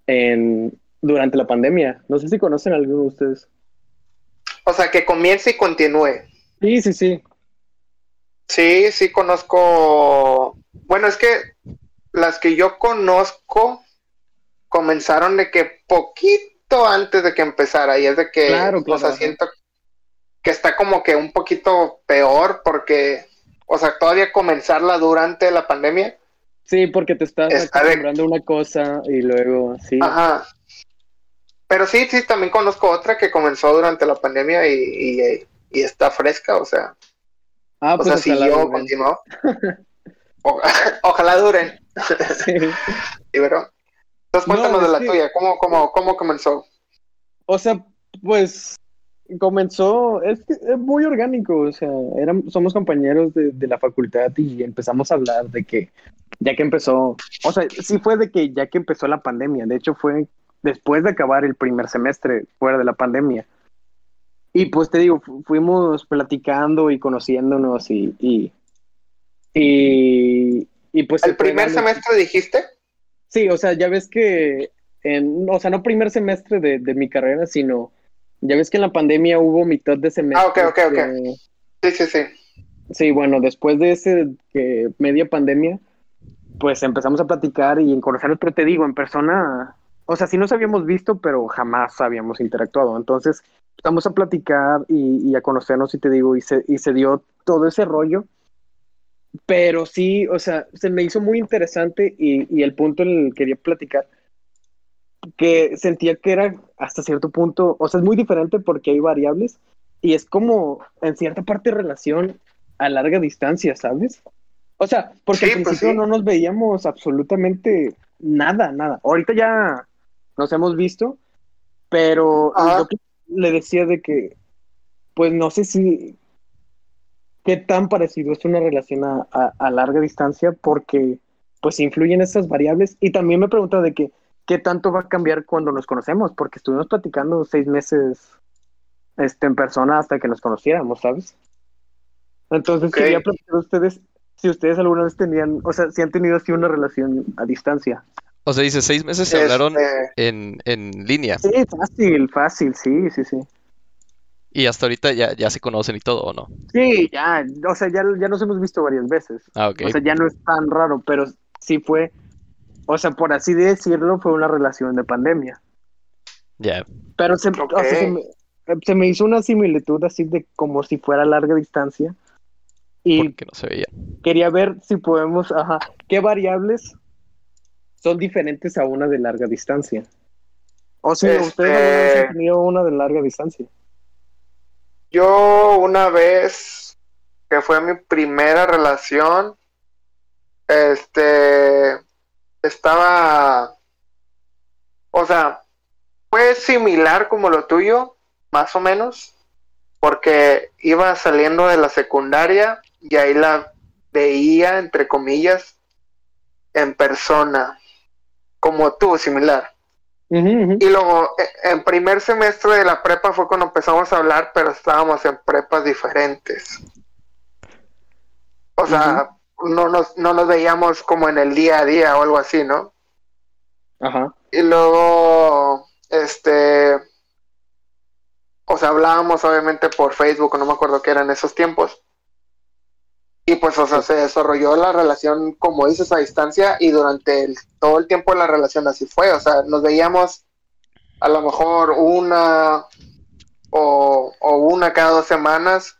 en, durante la pandemia. No sé si conocen a alguno de ustedes. O sea, que comience y continúe. Sí, sí, sí. Sí, sí conozco. Bueno, es que las que yo conozco comenzaron de que poquito antes de que empezara y es de que claro, o sea, siento que está como que un poquito peor porque o sea, todavía comenzarla durante la pandemia. Sí, porque te estás acostumbrando una cosa y luego sí. Ajá. Pero sí, sí, también conozco otra que comenzó durante la pandemia y, y, está fresca, o sea. Ah, pues o sea, si yo continuó. ojalá duren. Sí. y pero, entonces cuéntanos de la tuya, ¿Cómo, cómo, ¿cómo comenzó? O sea, pues comenzó, es, es muy orgánico, o sea, somos compañeros de, de, la facultad y empezamos a hablar de que ya que empezó, o sea, sí fue de que ya que empezó la pandemia, de hecho fue después de acabar el primer semestre fuera de la pandemia. Y pues te digo, fuimos platicando y conociéndonos y, y, y, y pues... ¿El primer semestre dijiste? Sí, o sea, ya ves que, en, o sea, no primer semestre de, de, mi carrera, sino, ya ves que en la pandemia hubo mitad de semestre. Ah, ok, ok, ok. Sí, sí, sí. Sí, bueno, después de ese que media pandemia, pues empezamos a platicar y en conocernos, pero te digo, en persona, o sea, sí nos habíamos visto, pero jamás habíamos interactuado. Entonces, empezamos a platicar y, y a conocernos y te digo, y se, y se dio todo ese rollo pero sí, o sea, se me hizo muy interesante y, y, el punto en el que quería platicar, que sentía que era hasta cierto punto, o sea, es muy diferente porque hay variables y es como en cierta parte relación a larga distancia, ¿sabes? O sea, porque sí, al pues principio sí. no nos veíamos absolutamente nada, nada. Ahorita ya nos hemos visto, pero yo le decía de que, pues no sé si qué tan parecido es una relación a, a, a, larga distancia porque pues influyen esas variables y también me pregunta de que qué tanto va a cambiar cuando nos conocemos porque estuvimos platicando seis meses este, en persona hasta que nos conociéramos, ¿sabes? Entonces Okay. quería preguntar a ustedes si ustedes alguna vez tenían, o sea, si han tenido así una relación a distancia. O sea, dice, seis meses se Este, hablaron en, en línea. Sí, fácil, fácil, sí, sí, sí. Y hasta ahorita ya, ya se conocen y todo, ¿o no? Sí, ya, o sea, ya, ya nos hemos visto varias veces. Ah, ok. O sea, ya no es tan raro, pero sí fue, o sea, por así decirlo, fue una relación de pandemia. Ya. Pero se, Ok. o sea, se, me, se me hizo una similitud así de como si fuera a larga distancia. Y Porque no se veía. quería ver si podemos, ajá, qué variables son diferentes a una de larga distancia. O sea, Este- ustedes han tenido una de larga distancia. Yo una vez, que fue mi primera relación, este, estaba, o sea, fue similar como lo tuyo, más o menos, porque iba saliendo de la secundaria y ahí la veía, entre comillas, en persona, como tú, similar. Y luego, e- en primer semestre de la prepa fue cuando empezamos a hablar, pero estábamos en prepas diferentes. O sea, no, nos, no nos veíamos como en el día a día o algo así, ¿no? Ajá. Y luego, este, o sea, hablábamos obviamente por Facebook, no me acuerdo qué eran esos tiempos. Y pues, o sea, se desarrolló la relación, como dices, a distancia y durante el, todo el tiempo la relación así fue. O sea, nos veíamos a lo mejor una o, una cada dos semanas,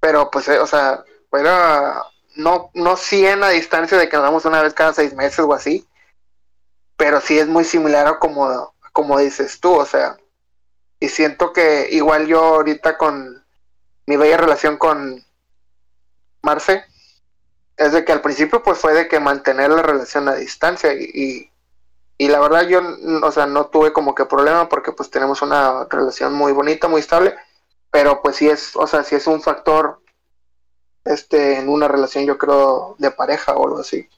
pero pues, eh, o sea, era no, no 100 a distancia de que nos una vez cada seis meses o así, pero sí es muy similar a como, como dices tú, o sea, y siento que igual yo ahorita con mi bella relación con Marce, es de que al principio pues fue de que mantener la relación a distancia y, y, la verdad yo, o sea, no tuve como que problema porque pues tenemos una relación muy bonita, muy estable, pero pues sí es, o sea, sí es un factor este en una relación yo creo de pareja o algo así.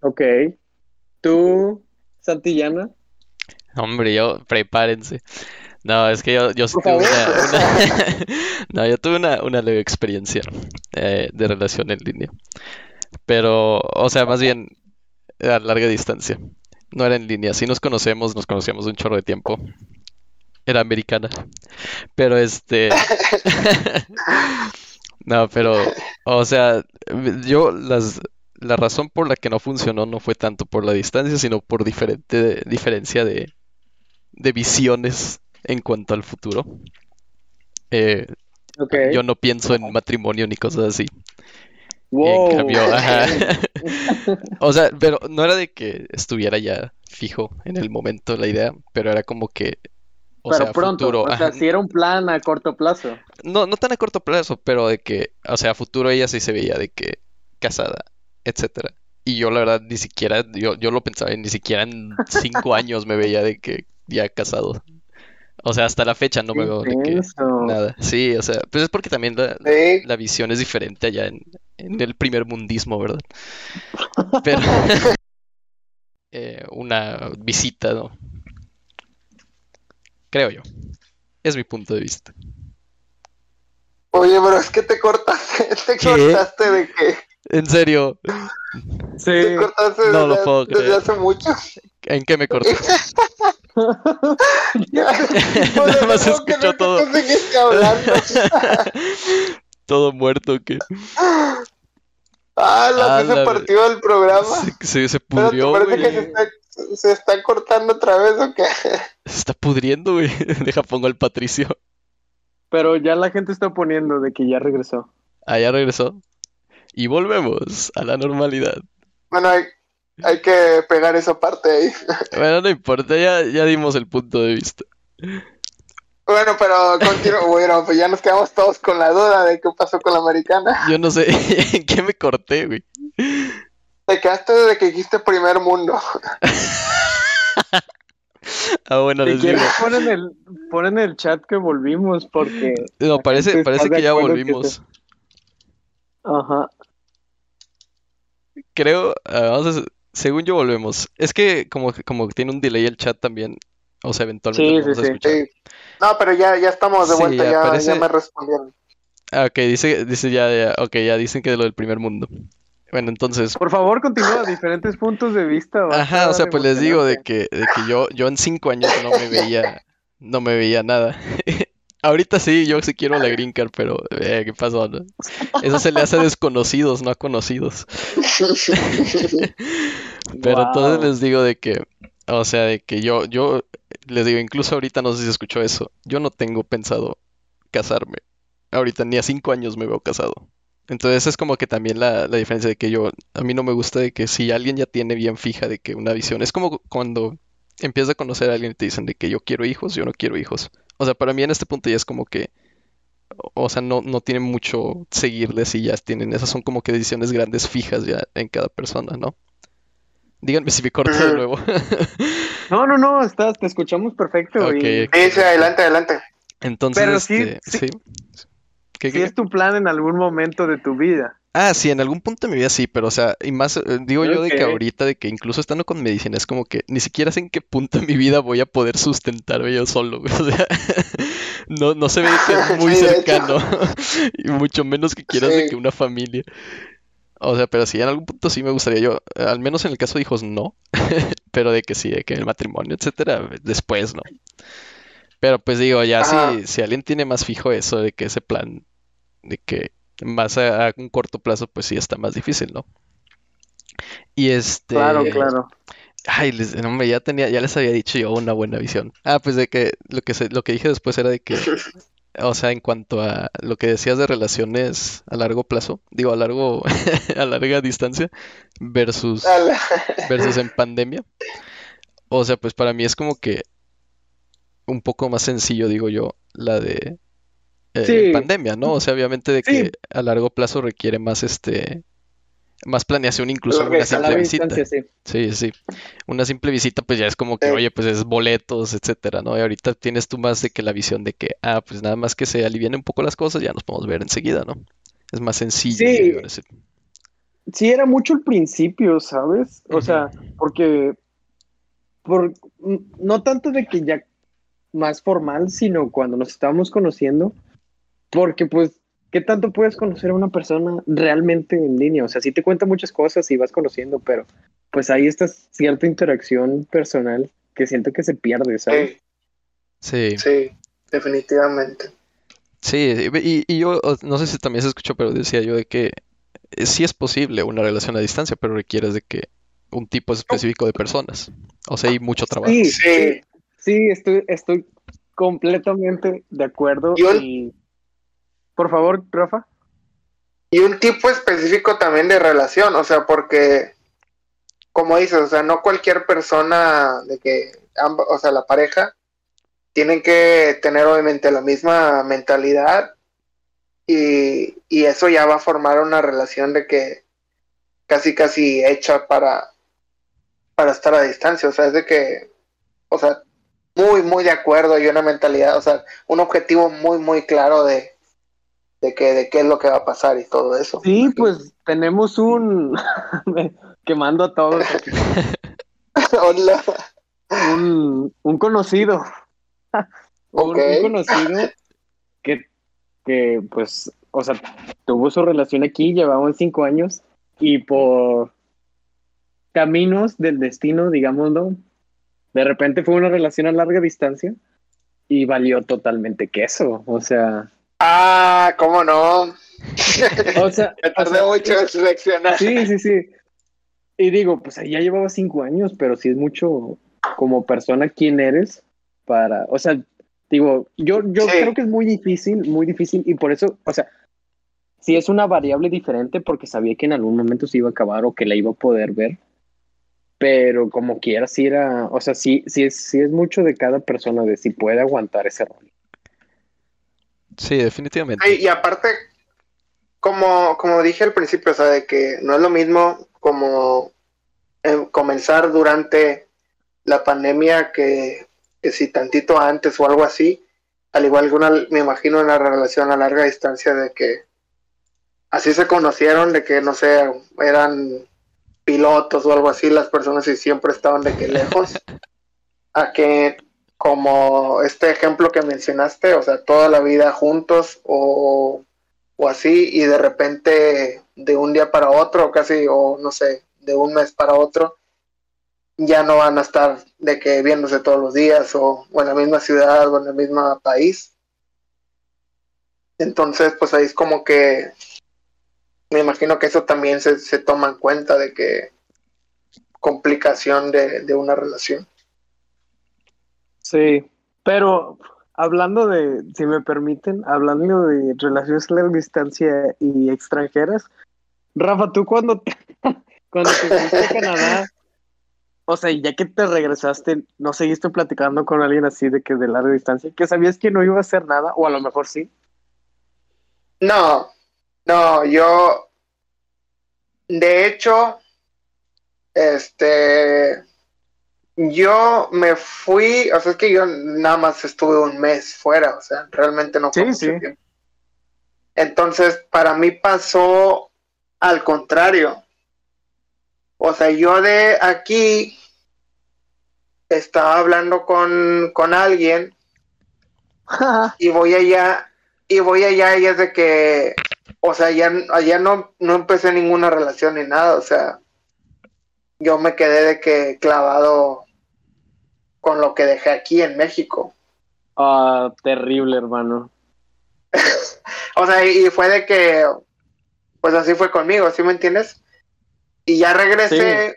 Ok. ¿Tú, Santillana? Hombre, yo, prepárense. No, es que yo, yo tuve una, no, yo tuve una, una leve experiencia eh, de relación en línea. Pero, o sea, más bien a larga distancia. No era en línea. Sí nos conocemos, nos conocíamos un chorro de tiempo. Era americana. Pero este. no, pero. O sea, yo las. La razón por la que no funcionó no fue tanto por la distancia, sino por diferente diferencia de, de visiones en cuanto al futuro. Eh, Yo no pienso en matrimonio ni cosas así. en cambio, o sea, pero no era de que estuviera ya fijo en el momento la idea, pero era como que. O pero sea, pronto, futuro, o sea, si era un plan a corto plazo. No, no tan a corto plazo, pero de que, o sea, a futuro ella sí se veía de que casada, etcétera. Y yo la verdad ni siquiera, yo, yo lo pensaba, ni siquiera en cinco años me veía de que ya casado. O sea, hasta la fecha no me veo de que nada. Sí, o sea, pues es porque también la, visión es diferente allá en, el primer mundismo, ¿verdad? Pero eh, una visita, ¿no? Creo yo. Es mi punto de vista. Oye, pero es que te cortaste, te cortaste de qué. ¿En serio? Sí. Te cortaste no lo puedo desde hace mucho. ¿En qué me corté? Nada más escuchó todo. todo muerto, ¿qué? Ah, lo que se partió el programa. Se, se, pudrió, parece que se está, se está, cortando otra vez o qué? Se está pudriendo, güey. Deja pongo al Patricio. Pero ya la gente está poniendo de que ya regresó. Ah, ya regresó. Y volvemos a la normalidad. Bueno, hay, hay que pegar esa parte ahí. Bueno, no importa, ya, ya dimos el punto de vista. Bueno, pero continuo, bueno, pues ya nos quedamos todos con la duda de qué pasó con la americana. Yo no sé en qué me corté, güey. Te quedaste desde que dijiste primer mundo. ah, bueno, les digo. Ponen el, ponen el chat que volvimos porque... No, parece, parece que ya volvimos. Ajá. Creo, ah, vamos a según yo volvemos. Es que como, como tiene un delay el chat también, o sea, eventualmente sí, sí, No, pero ya, ya estamos de vuelta, ya, me respondieron. Ah, ok, dice, dice ya, ya, ok, ya dicen que de lo del primer mundo. Bueno, entonces. Por favor, continúa diferentes puntos de vista. Ajá, o sea, pues les digo de que, de que yo, yo en cinco años no me veía, no me veía nada. Ahorita sí, yo sí quiero la green card, pero eh, ¿qué pasó? Eso se le hace a desconocidos, no a conocidos. pero entonces les digo de que, o sea, de que yo, yo les digo, incluso ahorita no sé si escuchó eso, yo no tengo pensado casarme. Ahorita ni a cinco años me veo casado. Entonces es como que también la, la diferencia de que yo, a mí no me gusta de que si alguien ya tiene bien fija de que una visión, es como cuando empiezas a conocer a alguien y te dicen de que yo quiero hijos, yo no quiero hijos. O sea, para mí en este punto ya es como que, o sea, no, no tienen mucho seguirles y ya tienen, esas son como que decisiones grandes fijas ya en cada persona, ¿no? Díganme si me corto de nuevo. no, no, no, estás, te escuchamos perfecto. Sí, sí, adelante, adelante. Entonces, Pero sí, este, sí. ¿Qué, es tu plan en algún momento de tu vida? Ah, sí, en algún punto de mi vida sí, pero o sea, y más eh, digo yo de que ahorita, de que incluso estando con medicina, es como que ni siquiera sé en qué punto de mi vida voy a poder sustentarme yo solo, O sea, no, no se ve muy cercano, y mucho menos que quieras de que una familia. O sea, pero sí, en algún punto sí me gustaría yo, al menos en el caso de hijos no, pero de que sí, de que el matrimonio, etcétera, después, ¿no? Pero pues digo, ya si, si alguien tiene más fijo eso de que ese plan, de que más a, a un corto plazo, pues sí está más difícil, ¿no? Y este, Claro, claro. ay, les, no, hombre, ya tenía, ya les había dicho yo una buena visión. Ah, pues de que lo que se- lo que dije después era de que, o sea, en cuanto a lo que decías de relaciones a largo plazo, digo a largo, a larga distancia versus versus en pandemia. O sea, pues para mí es como que un poco más sencillo, digo yo, la de eh, Sí. pandemia, ¿no? O sea, obviamente de Sí. que a largo plazo requiere más este más planeación, incluso una simple visita. sí. Sí, sí. Una simple visita, pues ya es como que, oye, pues es boletos, etcétera, ¿no? Y ahorita tienes tú más de que la visión de que, ah, pues nada más que se alivienen un poco las cosas, ya nos podemos ver enseguida, ¿no? Es más sencillo, sí. Sí, era mucho el principio, ¿sabes? O sea, porque por, no tanto de que ya más formal, sino cuando nos estábamos conociendo, porque pues, ¿qué tanto puedes conocer a una persona realmente en línea? O sea, sí te cuenta muchas cosas y vas conociendo, pero pues ahí está cierta interacción personal que siento que se pierde, ¿sabes? Sí, Sí. sí, definitivamente. Sí, y, y yo no sé si también se escuchó, pero decía yo de que eh, sí es posible una relación a distancia, pero requieres de que un tipo específico de personas. O sea, hay mucho trabajo. Sí, Sí. sí, estoy, estoy completamente de acuerdo. Yo- Y por favor, Rafa. Y un tipo específico también de relación, o sea, porque, como dices, o sea, no cualquier persona de que, o sea, la pareja, tienen que tener obviamente la misma mentalidad y, y eso ya va a formar una relación de que casi, casi hecha para, para estar a distancia, o sea, es de que, o sea, muy, muy de acuerdo y una mentalidad, o sea, un objetivo muy, muy claro de, de que, de qué es lo que va a pasar y todo eso. Sí, pues tenemos un quemando a todos Hola. un, un conocido. Un conocido que, que, pues, o sea, tuvo su relación aquí, llevaban cinco años, y por caminos del destino, digámoslo, de repente fue una relación a larga distancia y valió totalmente queso. O sea, Ah, ¿cómo no? o sea, Me o tardé sea, mucho en seleccionar. Sí, sí, sí. Y digo, pues ahí ya llevaba cinco años, pero sí es mucho como persona quién eres para, o sea, digo, yo, yo Sí. creo que es muy difícil, muy difícil, y por eso, o sea, sí es una variable diferente porque sabía que en algún momento se iba a acabar o que la iba a poder ver, pero como quiera, sí era, o sea, sí, sí es, sí es mucho de cada persona de si puede aguantar ese rol. Sí, definitivamente. Sí, y aparte, como, como dije al principio, o sea, de que no es lo mismo como eh, comenzar durante la pandemia que, que si tantito antes o algo así, al igual que una, me imagino una relación a larga distancia de que así se conocieron, de que no sé, eran pilotos o algo así, las personas y siempre estaban de que lejos, a que como este ejemplo que mencionaste, o sea, toda la vida juntos o, o así, y de repente de un día para otro, casi, o no sé, de un mes para otro, ya no van a estar de que viéndose todos los días o, en la misma ciudad o en el mismo país. Entonces, pues ahí es como que me imagino que eso también se, se toma en cuenta de que complicación de, de una relación. Sí, pero hablando de, si me permiten, hablando de relaciones a larga distancia y extranjeras, Rafa, tú cuando te, cuando te fuiste a Canadá, o sea, ya que te regresaste, ¿no seguiste platicando con alguien así de que de larga distancia? Que sabías que no iba a hacer nada, o a lo mejor sí. No, no, yo, de hecho, este, yo me fui, o sea, es que yo nada más estuve un mes fuera, o sea, realmente no fue Sí, mucho sí. tiempo. Entonces, para mí pasó al contrario. O sea, yo de aquí estaba hablando con, con alguien y voy allá y voy allá y es de que o sea allá, allá no, no empecé ninguna relación ni nada o sea yo me quedé de que clavado con lo que dejé aquí en México. Ah, terrible, hermano. o sea, y, fue de que, pues así fue conmigo, ¿sí me entiendes? Y ya regresé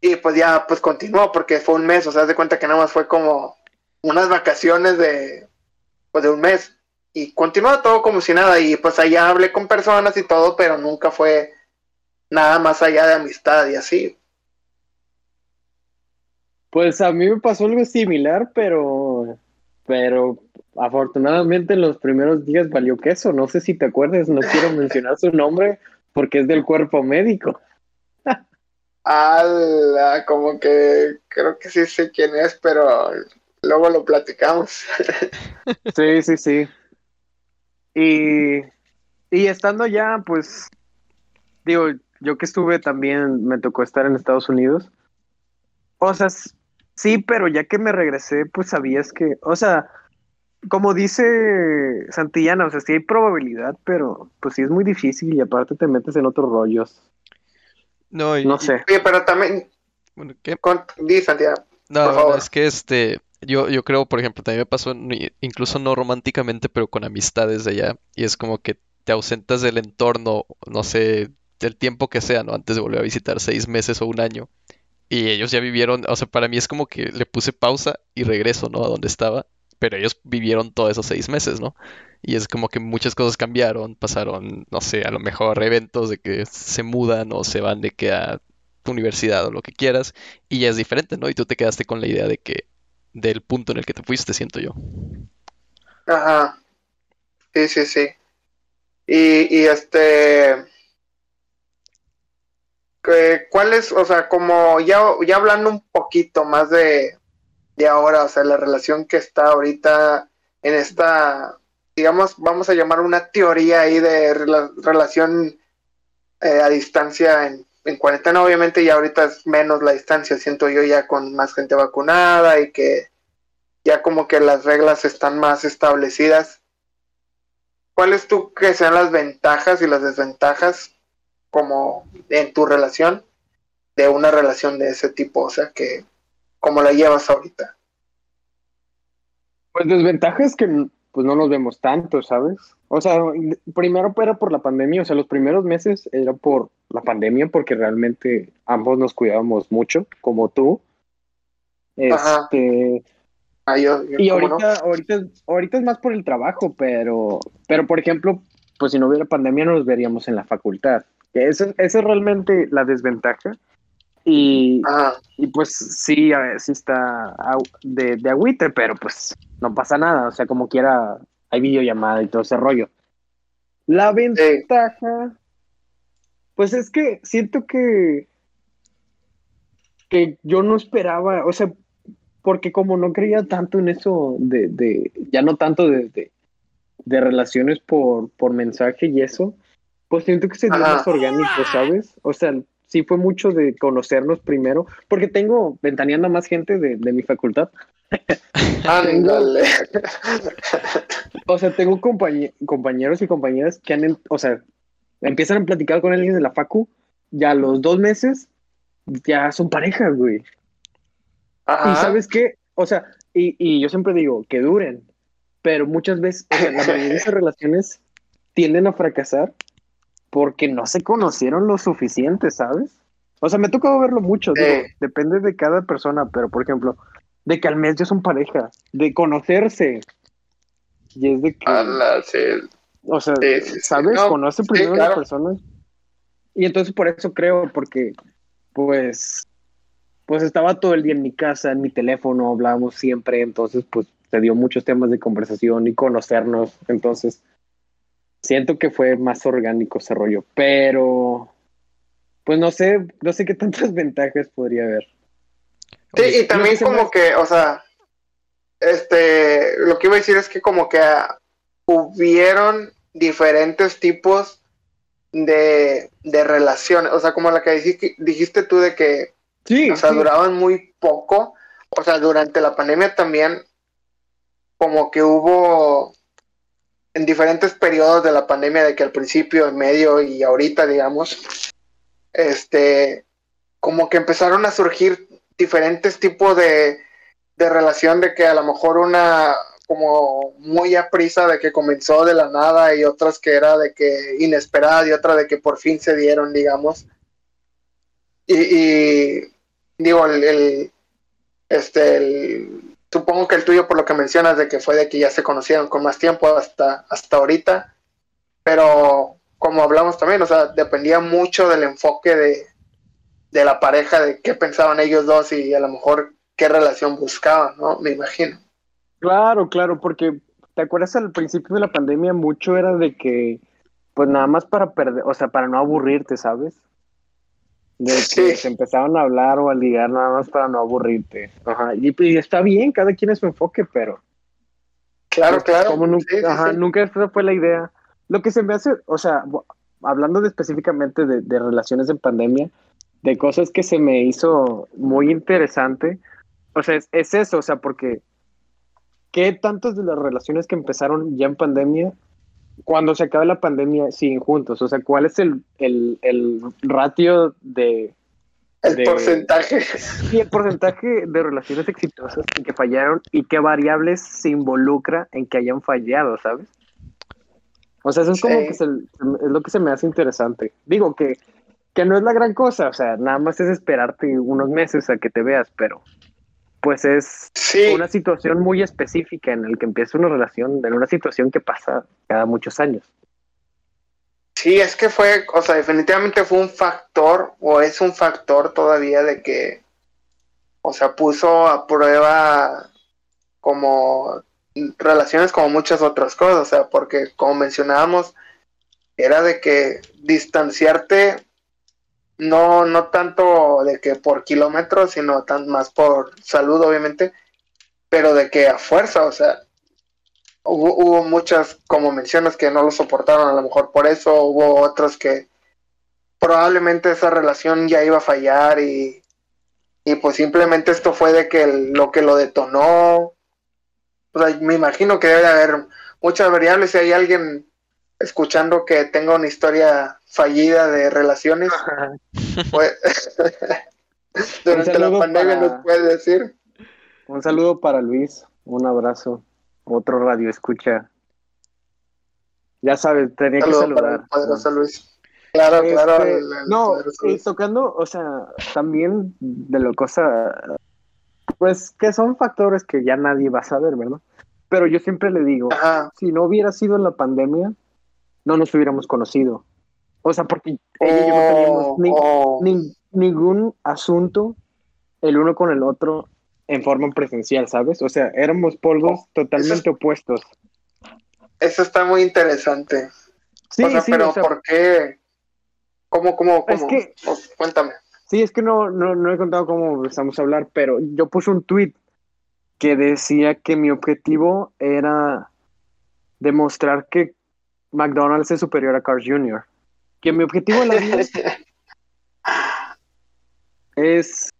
y pues ya, pues continuó porque fue un mes, o sea, de cuenta que nada más fue como unas vacaciones de, pues de un mes. Y continuó todo como si nada. Y pues allá hablé con personas y todo, pero nunca fue nada más allá de amistad y así. Pues a mí me pasó algo similar, pero, pero afortunadamente en los primeros días valió queso. No sé si te acuerdas, no quiero mencionar su nombre porque es del cuerpo médico. Ala, como que creo que sí sé quién es, pero luego lo platicamos. sí, sí, sí. Y, y estando ya, pues, digo, yo que estuve también, me tocó estar en Estados Unidos. O sea, sí, pero ya que me regresé, pues sabías que, o sea, como dice Santillana, o sea, sí hay probabilidad, pero pues sí es muy difícil y aparte te metes en otros rollos. No, no sé. Oye, pero también. Bueno, ¿qué? di, Santiago. No, es que este. Yo, yo creo, por ejemplo, también me pasó, incluso no románticamente, pero con amistades de allá. Y es como que te ausentas del entorno, no sé, del tiempo que sea, ¿no? Antes de volver a visitar seis meses o un año. Y ellos ya vivieron, o sea, para mí es como que le puse pausa y regreso, ¿no? A donde estaba. Pero ellos vivieron todos esos seis meses, ¿no? Y es como que muchas cosas cambiaron, pasaron, no sé, a lo mejor eventos de que se mudan o se van de que a universidad o lo que quieras. Y ya es diferente, ¿no? Y tú te quedaste con la idea de que, del punto en el que te fuiste, siento yo. Ajá. Sí, sí, sí. Y, y este ¿Cuál es, o sea, como ya, ya hablando un poquito más de, de ahora, o sea, la relación que está ahorita en esta, digamos, vamos a llamar una teoría ahí de relación eh, a distancia en, en cuarentena, obviamente ya ahorita es menos la distancia, siento yo ya con más gente vacunada y que ya como que las reglas están más establecidas. ¿Cuáles tú que sean las ventajas y las desventajas como en tu relación de una relación de ese tipo, o sea, que como la llevas ahorita. Pues desventaja es que pues no nos vemos tanto, ¿sabes? O sea, primero era por la pandemia, o sea, los primeros meses era por la pandemia porque realmente ambos nos cuidábamos mucho, como tú. Este, ah, y ahorita, ahorita, ahorita es más por el trabajo, pero, pero por ejemplo, pues si no hubiera pandemia no nos veríamos en la facultad. Esa, es realmente la desventaja. Y, y pues sí, sí está de, de agüite, pero pues no pasa nada. O sea, como quiera, hay videollamada y todo ese rollo. La ventaja, pues es que siento que, que yo no esperaba, o sea, porque como no creía tanto en eso de, de ya no tanto de, de, de relaciones por, por mensaje y eso, pues siento que sería más orgánico, ¿sabes? O sea, sí fue mucho de conocernos primero, porque tengo ventaneando a más gente de, mi facultad. Ándale. o sea, tengo compañeros y compañeras que han, o sea, empiezan a platicar con alguien de la facu, ya a los dos meses ya son parejas, güey. Y sabes qué, o sea, y, y, yo siempre digo que duren, pero muchas veces, o sea, la mayoría de esas relaciones tienden a fracasar porque no se conocieron lo suficiente, ¿sabes? O sea, me ha tocado verlo mucho, depende de cada persona, pero por ejemplo, de que al mes ya son pareja, de conocerse. Y es de que. O sea, ¿sabes? Conoce primero a las personas. Y entonces por eso creo, porque pues, pues estaba todo el día en mi casa, en mi teléfono, hablábamos siempre, entonces pues se dio muchos temas de conversación y conocernos, entonces siento que fue más orgánico ese rollo, pero pues no sé, no sé qué tantas ventajas podría haber. Sí, y también como que, o sea, este, lo que iba a decir es que como que hubieron diferentes tipos de, de relaciones, o sea, como la que dijiste, dijiste tú de que, sí, o sea, duraban muy poco, o sea, durante la pandemia también como que hubo en diferentes periodos de la pandemia, de que al principio, en medio y ahorita, digamos, este, como que empezaron a surgir diferentes tipos de, de relación de que a lo mejor una como muy a prisa de que comenzó de la nada y otras que era de que inesperada y otra de que por fin se dieron, digamos. Y, y digo, el, el este, el, supongo que el tuyo por lo que mencionas de que fue de que ya se conocieron con más tiempo hasta, hasta ahorita, pero como hablamos también, o sea, dependía mucho del enfoque de, de la pareja, de qué pensaban ellos dos y a lo mejor qué relación buscaban, ¿no? Me imagino. Claro, claro, porque te acuerdas al principio de la pandemia mucho era de que, pues nada más para perder, o sea, para no aburrirte, ¿sabes? De que se empezaron a hablar o a ligar nada más para no aburrirte. Ajá. Y, y está bien, cada quien es su enfoque, pero. Claro, pues, claro. Como nunca, sí, ajá, sí. nunca esa fue la idea. Lo que se me hace, o sea, hablando de específicamente de, de relaciones en pandemia, de cosas que se me hizo muy interesante. O sea, es, es, eso, o sea, porque ¿qué tantas de las relaciones que empezaron ya en pandemia, cuando se acabe la pandemia, siguen juntos? O sea, ¿cuál es el, el, el ratio de... El de, porcentaje. Sí, el porcentaje de relaciones exitosas en que fallaron y qué variables se involucra en que hayan fallado, ¿sabes? O sea, eso es sí. como que se, es lo que se me hace interesante. Digo que que no es la gran cosa, o sea, nada más es esperarte unos meses a que te veas, pero pues es sí. una situación muy específica en el que empieza una relación, en una situación que pasa cada muchos años. Sí, es que fue, o sea, definitivamente fue un factor, o es un factor todavía de que, o sea, puso a prueba como relaciones como muchas otras cosas, o sea, porque como mencionábamos, era de que distanciarte no, no tanto de que por kilómetros, sino tan más por salud, obviamente, pero de que a fuerza, o sea, hubo, hubo, muchas, como mencionas, que no lo soportaron a lo mejor por eso, hubo otros que probablemente esa relación ya iba a fallar y, y pues simplemente esto fue de que lo que lo detonó, o me imagino que debe haber muchas variables, si hay alguien escuchando que tenga una historia fallida de relaciones, pues, durante la pandemia para... nos puede decir. Un saludo para Luis, un abrazo, otro radio escucha. Ya sabes, tenía Saludo que saludar. Poderoso Luis. Claro, este, claro. El, el no, y tocando, o sea, también de lo cosa, pues que son factores que ya nadie va a saber, ¿verdad? Pero yo siempre le digo, Ajá. si no hubiera sido la pandemia, no nos hubiéramos conocido. O sea, porque oh, ella y yo no teníamos ni, oh. ni, ningún asunto el uno con el otro en forma presencial, ¿sabes? O sea, éramos polvos oh, totalmente eso, opuestos. Eso está muy interesante. Sí, o sea, sí, pero o sea, ¿por qué? ¿Cómo, cómo, cómo? Es que, oh, cuéntame. Sí, es que no, no, no he contado cómo empezamos a hablar, pero yo puse un tweet que decía que mi objetivo era demostrar que McDonald's es superior a Cars Jr. Que mi objetivo en la vida es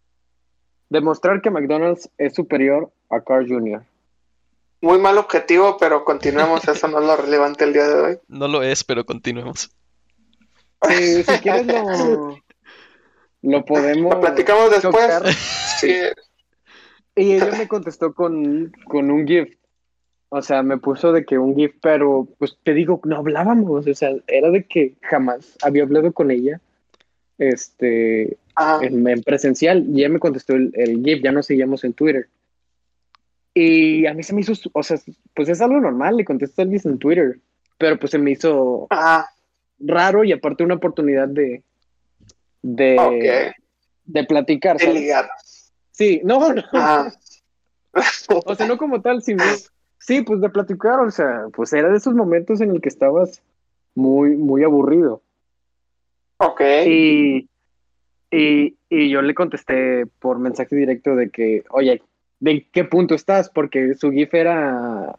demostrar que McDonald's es superior a Cars Jr. Muy mal objetivo, pero continuemos, eso no es lo relevante el día de hoy. No lo es, pero continuemos. Sí, si quieres lo, lo podemos... Lo platicamos después. Sí. Y ella me contestó con, con un gift o sea, me puso de que un GIF, pero pues te digo, no hablábamos, o sea, era de que jamás había hablado con ella este, en, en, presencial y ella me contestó el, el, GIF, ya no seguíamos en Twitter. Y a mí se me hizo, o sea, pues es algo normal, le contesto a alguien en Twitter, pero pues se me hizo Ajá. raro y aparte una oportunidad de, de, okay. de platicar. De ligar. Sí, no, no. o sea, no como tal, sino Sí, pues de platicar, o sea, pues era de esos momentos en el que estabas muy, muy aburrido. Ok. Y, y, y, yo le contesté por mensaje directo de que, oye, ¿de qué punto estás? Porque su GIF era,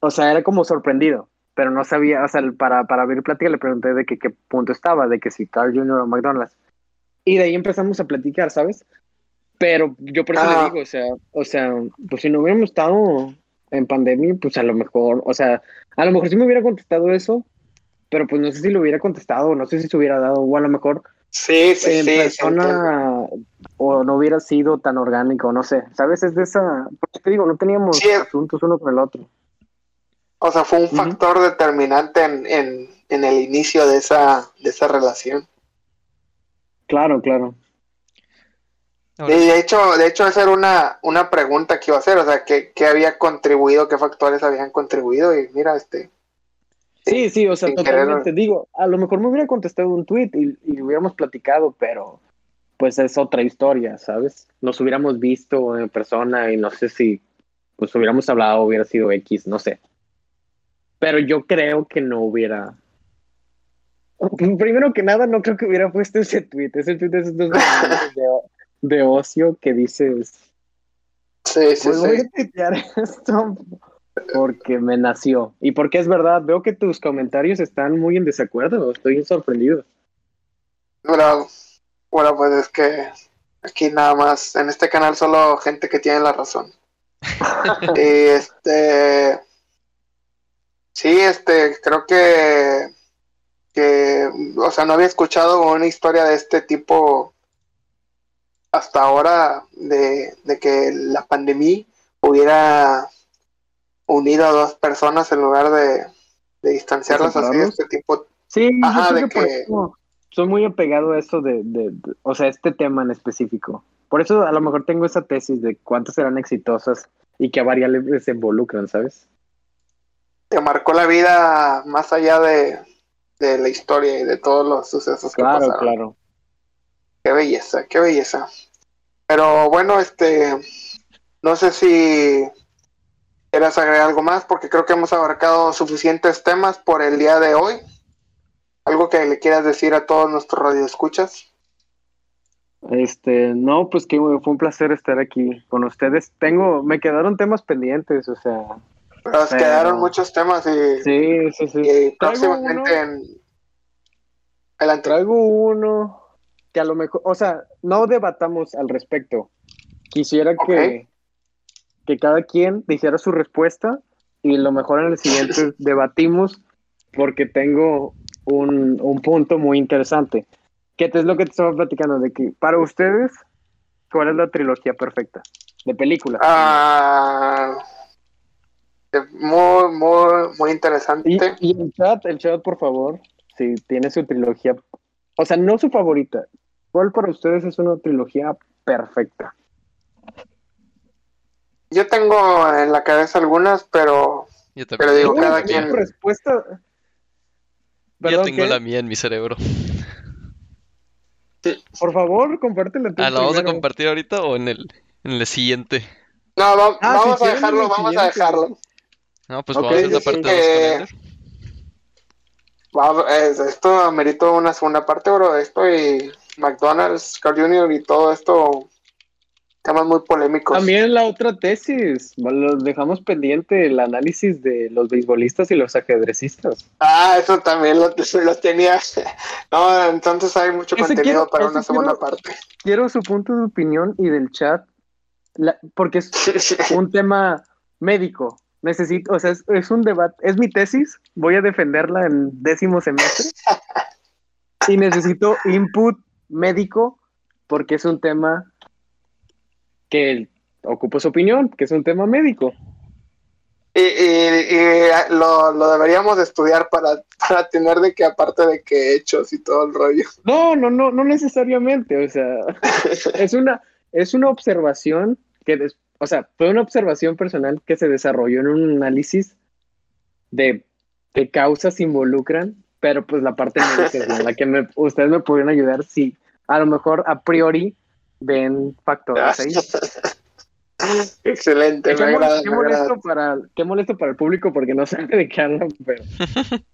o sea, era como sorprendido, pero no sabía, o sea, para, para abrir plática le pregunté de que, qué punto estaba, de que si Carl Jr. o McDonald's. Y de ahí empezamos a platicar, ¿sabes? Pero yo por eso ah. le digo, o sea, o sea, pues si no hubiéramos estado en pandemia, pues a lo mejor, o sea, a lo mejor sí me hubiera contestado eso, pero pues no sé si lo hubiera contestado, no sé si se hubiera dado, o a lo mejor Sí, sí, en sí. persona o no hubiera sido tan orgánico, no sé. ¿Sabes? Es de esa. Porque te digo, no teníamos es- asuntos uno con el otro. O sea, fue un factor determinante en, en, en el inicio de esa, de esa relación. Claro, claro. Y de hecho, de hecho, esa era una, una pregunta que iba a hacer, o sea, ¿qué, qué había contribuido, qué factores habían contribuido? Y mira, este, Sí, sí, o sea, Sin querer. totalmente. Digo, a lo mejor me hubiera contestado un tweet y, y hubiéramos platicado, pero pues es otra historia, ¿sabes? Nos hubiéramos visto en persona y no sé si pues hubiéramos hablado, hubiera sido X, no sé. Pero yo creo que no hubiera. Primero que nada, no creo que hubiera puesto ese tweet. Ese tweet es de, de ocio que dices, sí, sí, pues voy sí. a tuitear esto porque me nació. Y porque es verdad, veo que tus comentarios están muy en desacuerdo. Estoy sorprendido. Pero, bueno, pues es que aquí nada más, en este canal solo gente que tiene la razón. y este, sí, este, creo que, que, o sea, no había escuchado una historia de este tipo hasta ahora de, de que la pandemia hubiera unido a dos personas en lugar de, de distanciarlas así de este tipo. Sí, Ajá, yo creo de que soy muy apegado a eso de, de- de- o sea, este tema en específico. Por eso a lo mejor tengo esa tesis de cuántas serán exitosas y qué variables se involucran, ¿sabes? te marcó la vida más allá de, de la historia y de todos los sucesos que Claro, pasaron. claro. Qué belleza, qué belleza. Pero bueno, este, no sé si quieras agregar algo más, porque creo que hemos abarcado suficientes temas por el día de hoy. Algo que le quieras decir a todos nuestros radioescuchas. Este, no, pues que fue un placer estar aquí con ustedes. Tengo, me quedaron temas pendientes, o sea, nos Pero- quedaron muchos temas y, sí, sí, sí. y próximamente uno. en... Adelante. Traigo uno que a lo mejor, o sea, no debatamos al respecto. Quisiera que, que cada quien dijera su respuesta y lo mejor en el siguiente debatimos porque tengo un, un punto muy interesante. Que es lo que te estaba platicando, de que para ustedes, ¿cuál es la trilogía perfecta? De películas. Ah, muy, muy, muy interesante. Y, y el chat, el chat, por favor, si tiene su trilogía, o sea, no su favorita, ¿cuál para ustedes es una trilogía perfecta? Yo tengo en la cabeza algunas, pero yo pero también. digo, cada quien- respuesta. Yo tengo ¿qué? la mía en mi cerebro. Por favor, compártela tú Ah, ¿la vamos a compartir ahorita o en el, en el siguiente? no, va- Ah, vamos si a dejarlo, vamos a dejarlo. No, pues vamos a hacer la parte sí. 2 con Eh, Ender. Va- es- esto amerita una segunda parte, bro. Esto y McDonald's, Carl Jr. y todo esto, temas muy polémicos. También la otra tesis, lo dejamos pendiente, el análisis de los beisbolistas y los ajedrecistas. Ah, eso también lo, lo tenía. No, entonces hay mucho Ese contenido quiero- para una segunda quiero- parte. Quiero su punto de opinión y del chat, la- porque es un tema médico. Necesito, o sea, es, es un debate, es mi tesis, voy a defenderla en décimo semestre y necesito input médico porque es un tema que ocupo su opinión, que es un tema médico. Y, y- y lo, lo deberíamos de estudiar para, para tener de que, aparte de que hechos y todo el rollo. No, no, no, no necesariamente, o sea, es una, es una observación que, des- o sea, fue una observación personal que se desarrolló en un análisis de qué causas involucran, pero pues la parte médica es la que me- ustedes me pudieron ayudar si a lo mejor a priori ven factores ahí. Excelente, me Qué, mol- agrada, qué me agrada. molesto para, qué molesto para el público porque no sabe de qué hablan, pero,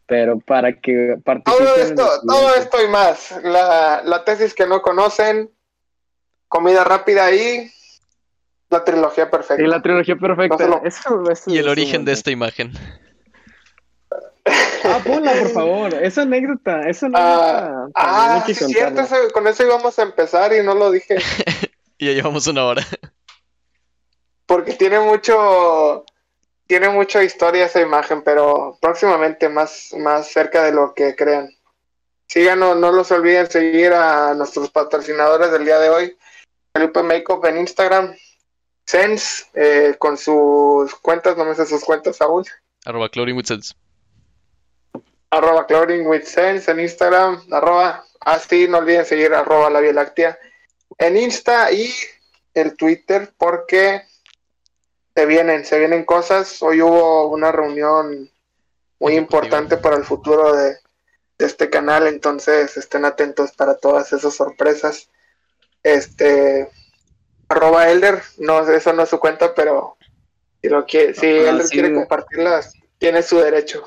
pero para que participen. Todo esto, todo esto y más. La, la tesis que no conocen, comida rápida y la trilogía perfecta. Y la trilogía perfecta. No solo- Eso- eso Y el origen de esta imagen. Ah, ponla, por favor. Esa anécdota, esa anécdota. Ah, también ah, que sí, cierto, con eso íbamos a empezar y no lo dije. Y ya llevamos una hora. Porque tiene mucho, tiene mucha historia esa imagen, pero próximamente más, más cerca de lo que crean. síganos, no los olviden seguir a nuestros patrocinadores del día de hoy. Felipe Makeup en Instagram, Sense eh, con sus cuentas, no me sé sus cuentas aún. Arroba Cloring with Sense. Arroba with Sense en Instagram, arroba así, no olviden seguir arroba la Vía Láctea en Insta y el Twitter porque se vienen, se vienen cosas. Hoy hubo una reunión muy importante para el futuro de, de este canal, entonces estén atentos para todas esas sorpresas. Este arroba Elder, no, eso no es su cuenta, pero si lo quiere, si Ah, Elder sí. quiere compartirlas, tiene su derecho.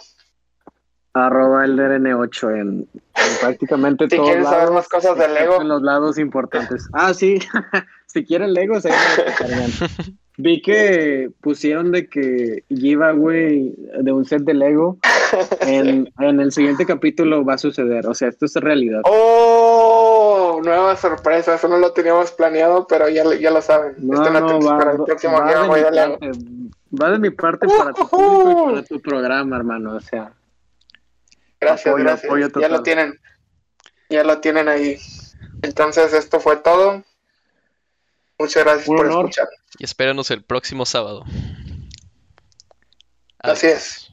Arroba el DRN8 en, en prácticamente Si todos quieren saber lados, más cosas de excepto Lego. En los lados importantes. Ah, sí. si quieren lo descargan. Vi que pusieron de que giveaway de un set de Lego en, en el siguiente capítulo va a suceder. O sea, esto es realidad. ¡Oh! Nueva sorpresa, eso no lo teníamos planeado, pero ya, ya lo saben. No, Estén no, atentos va, para el próximo va de giveaway mi de Lego. parte, va de mi parte para tu público y para tu programa, hermano. O sea, Gracias, Apoyo, gracias. apoyo ya lo tienen. Ya lo tienen ahí. Entonces, esto fue todo. Muchas gracias Un por honor. escuchar. Y espéranos el próximo sábado. Así es.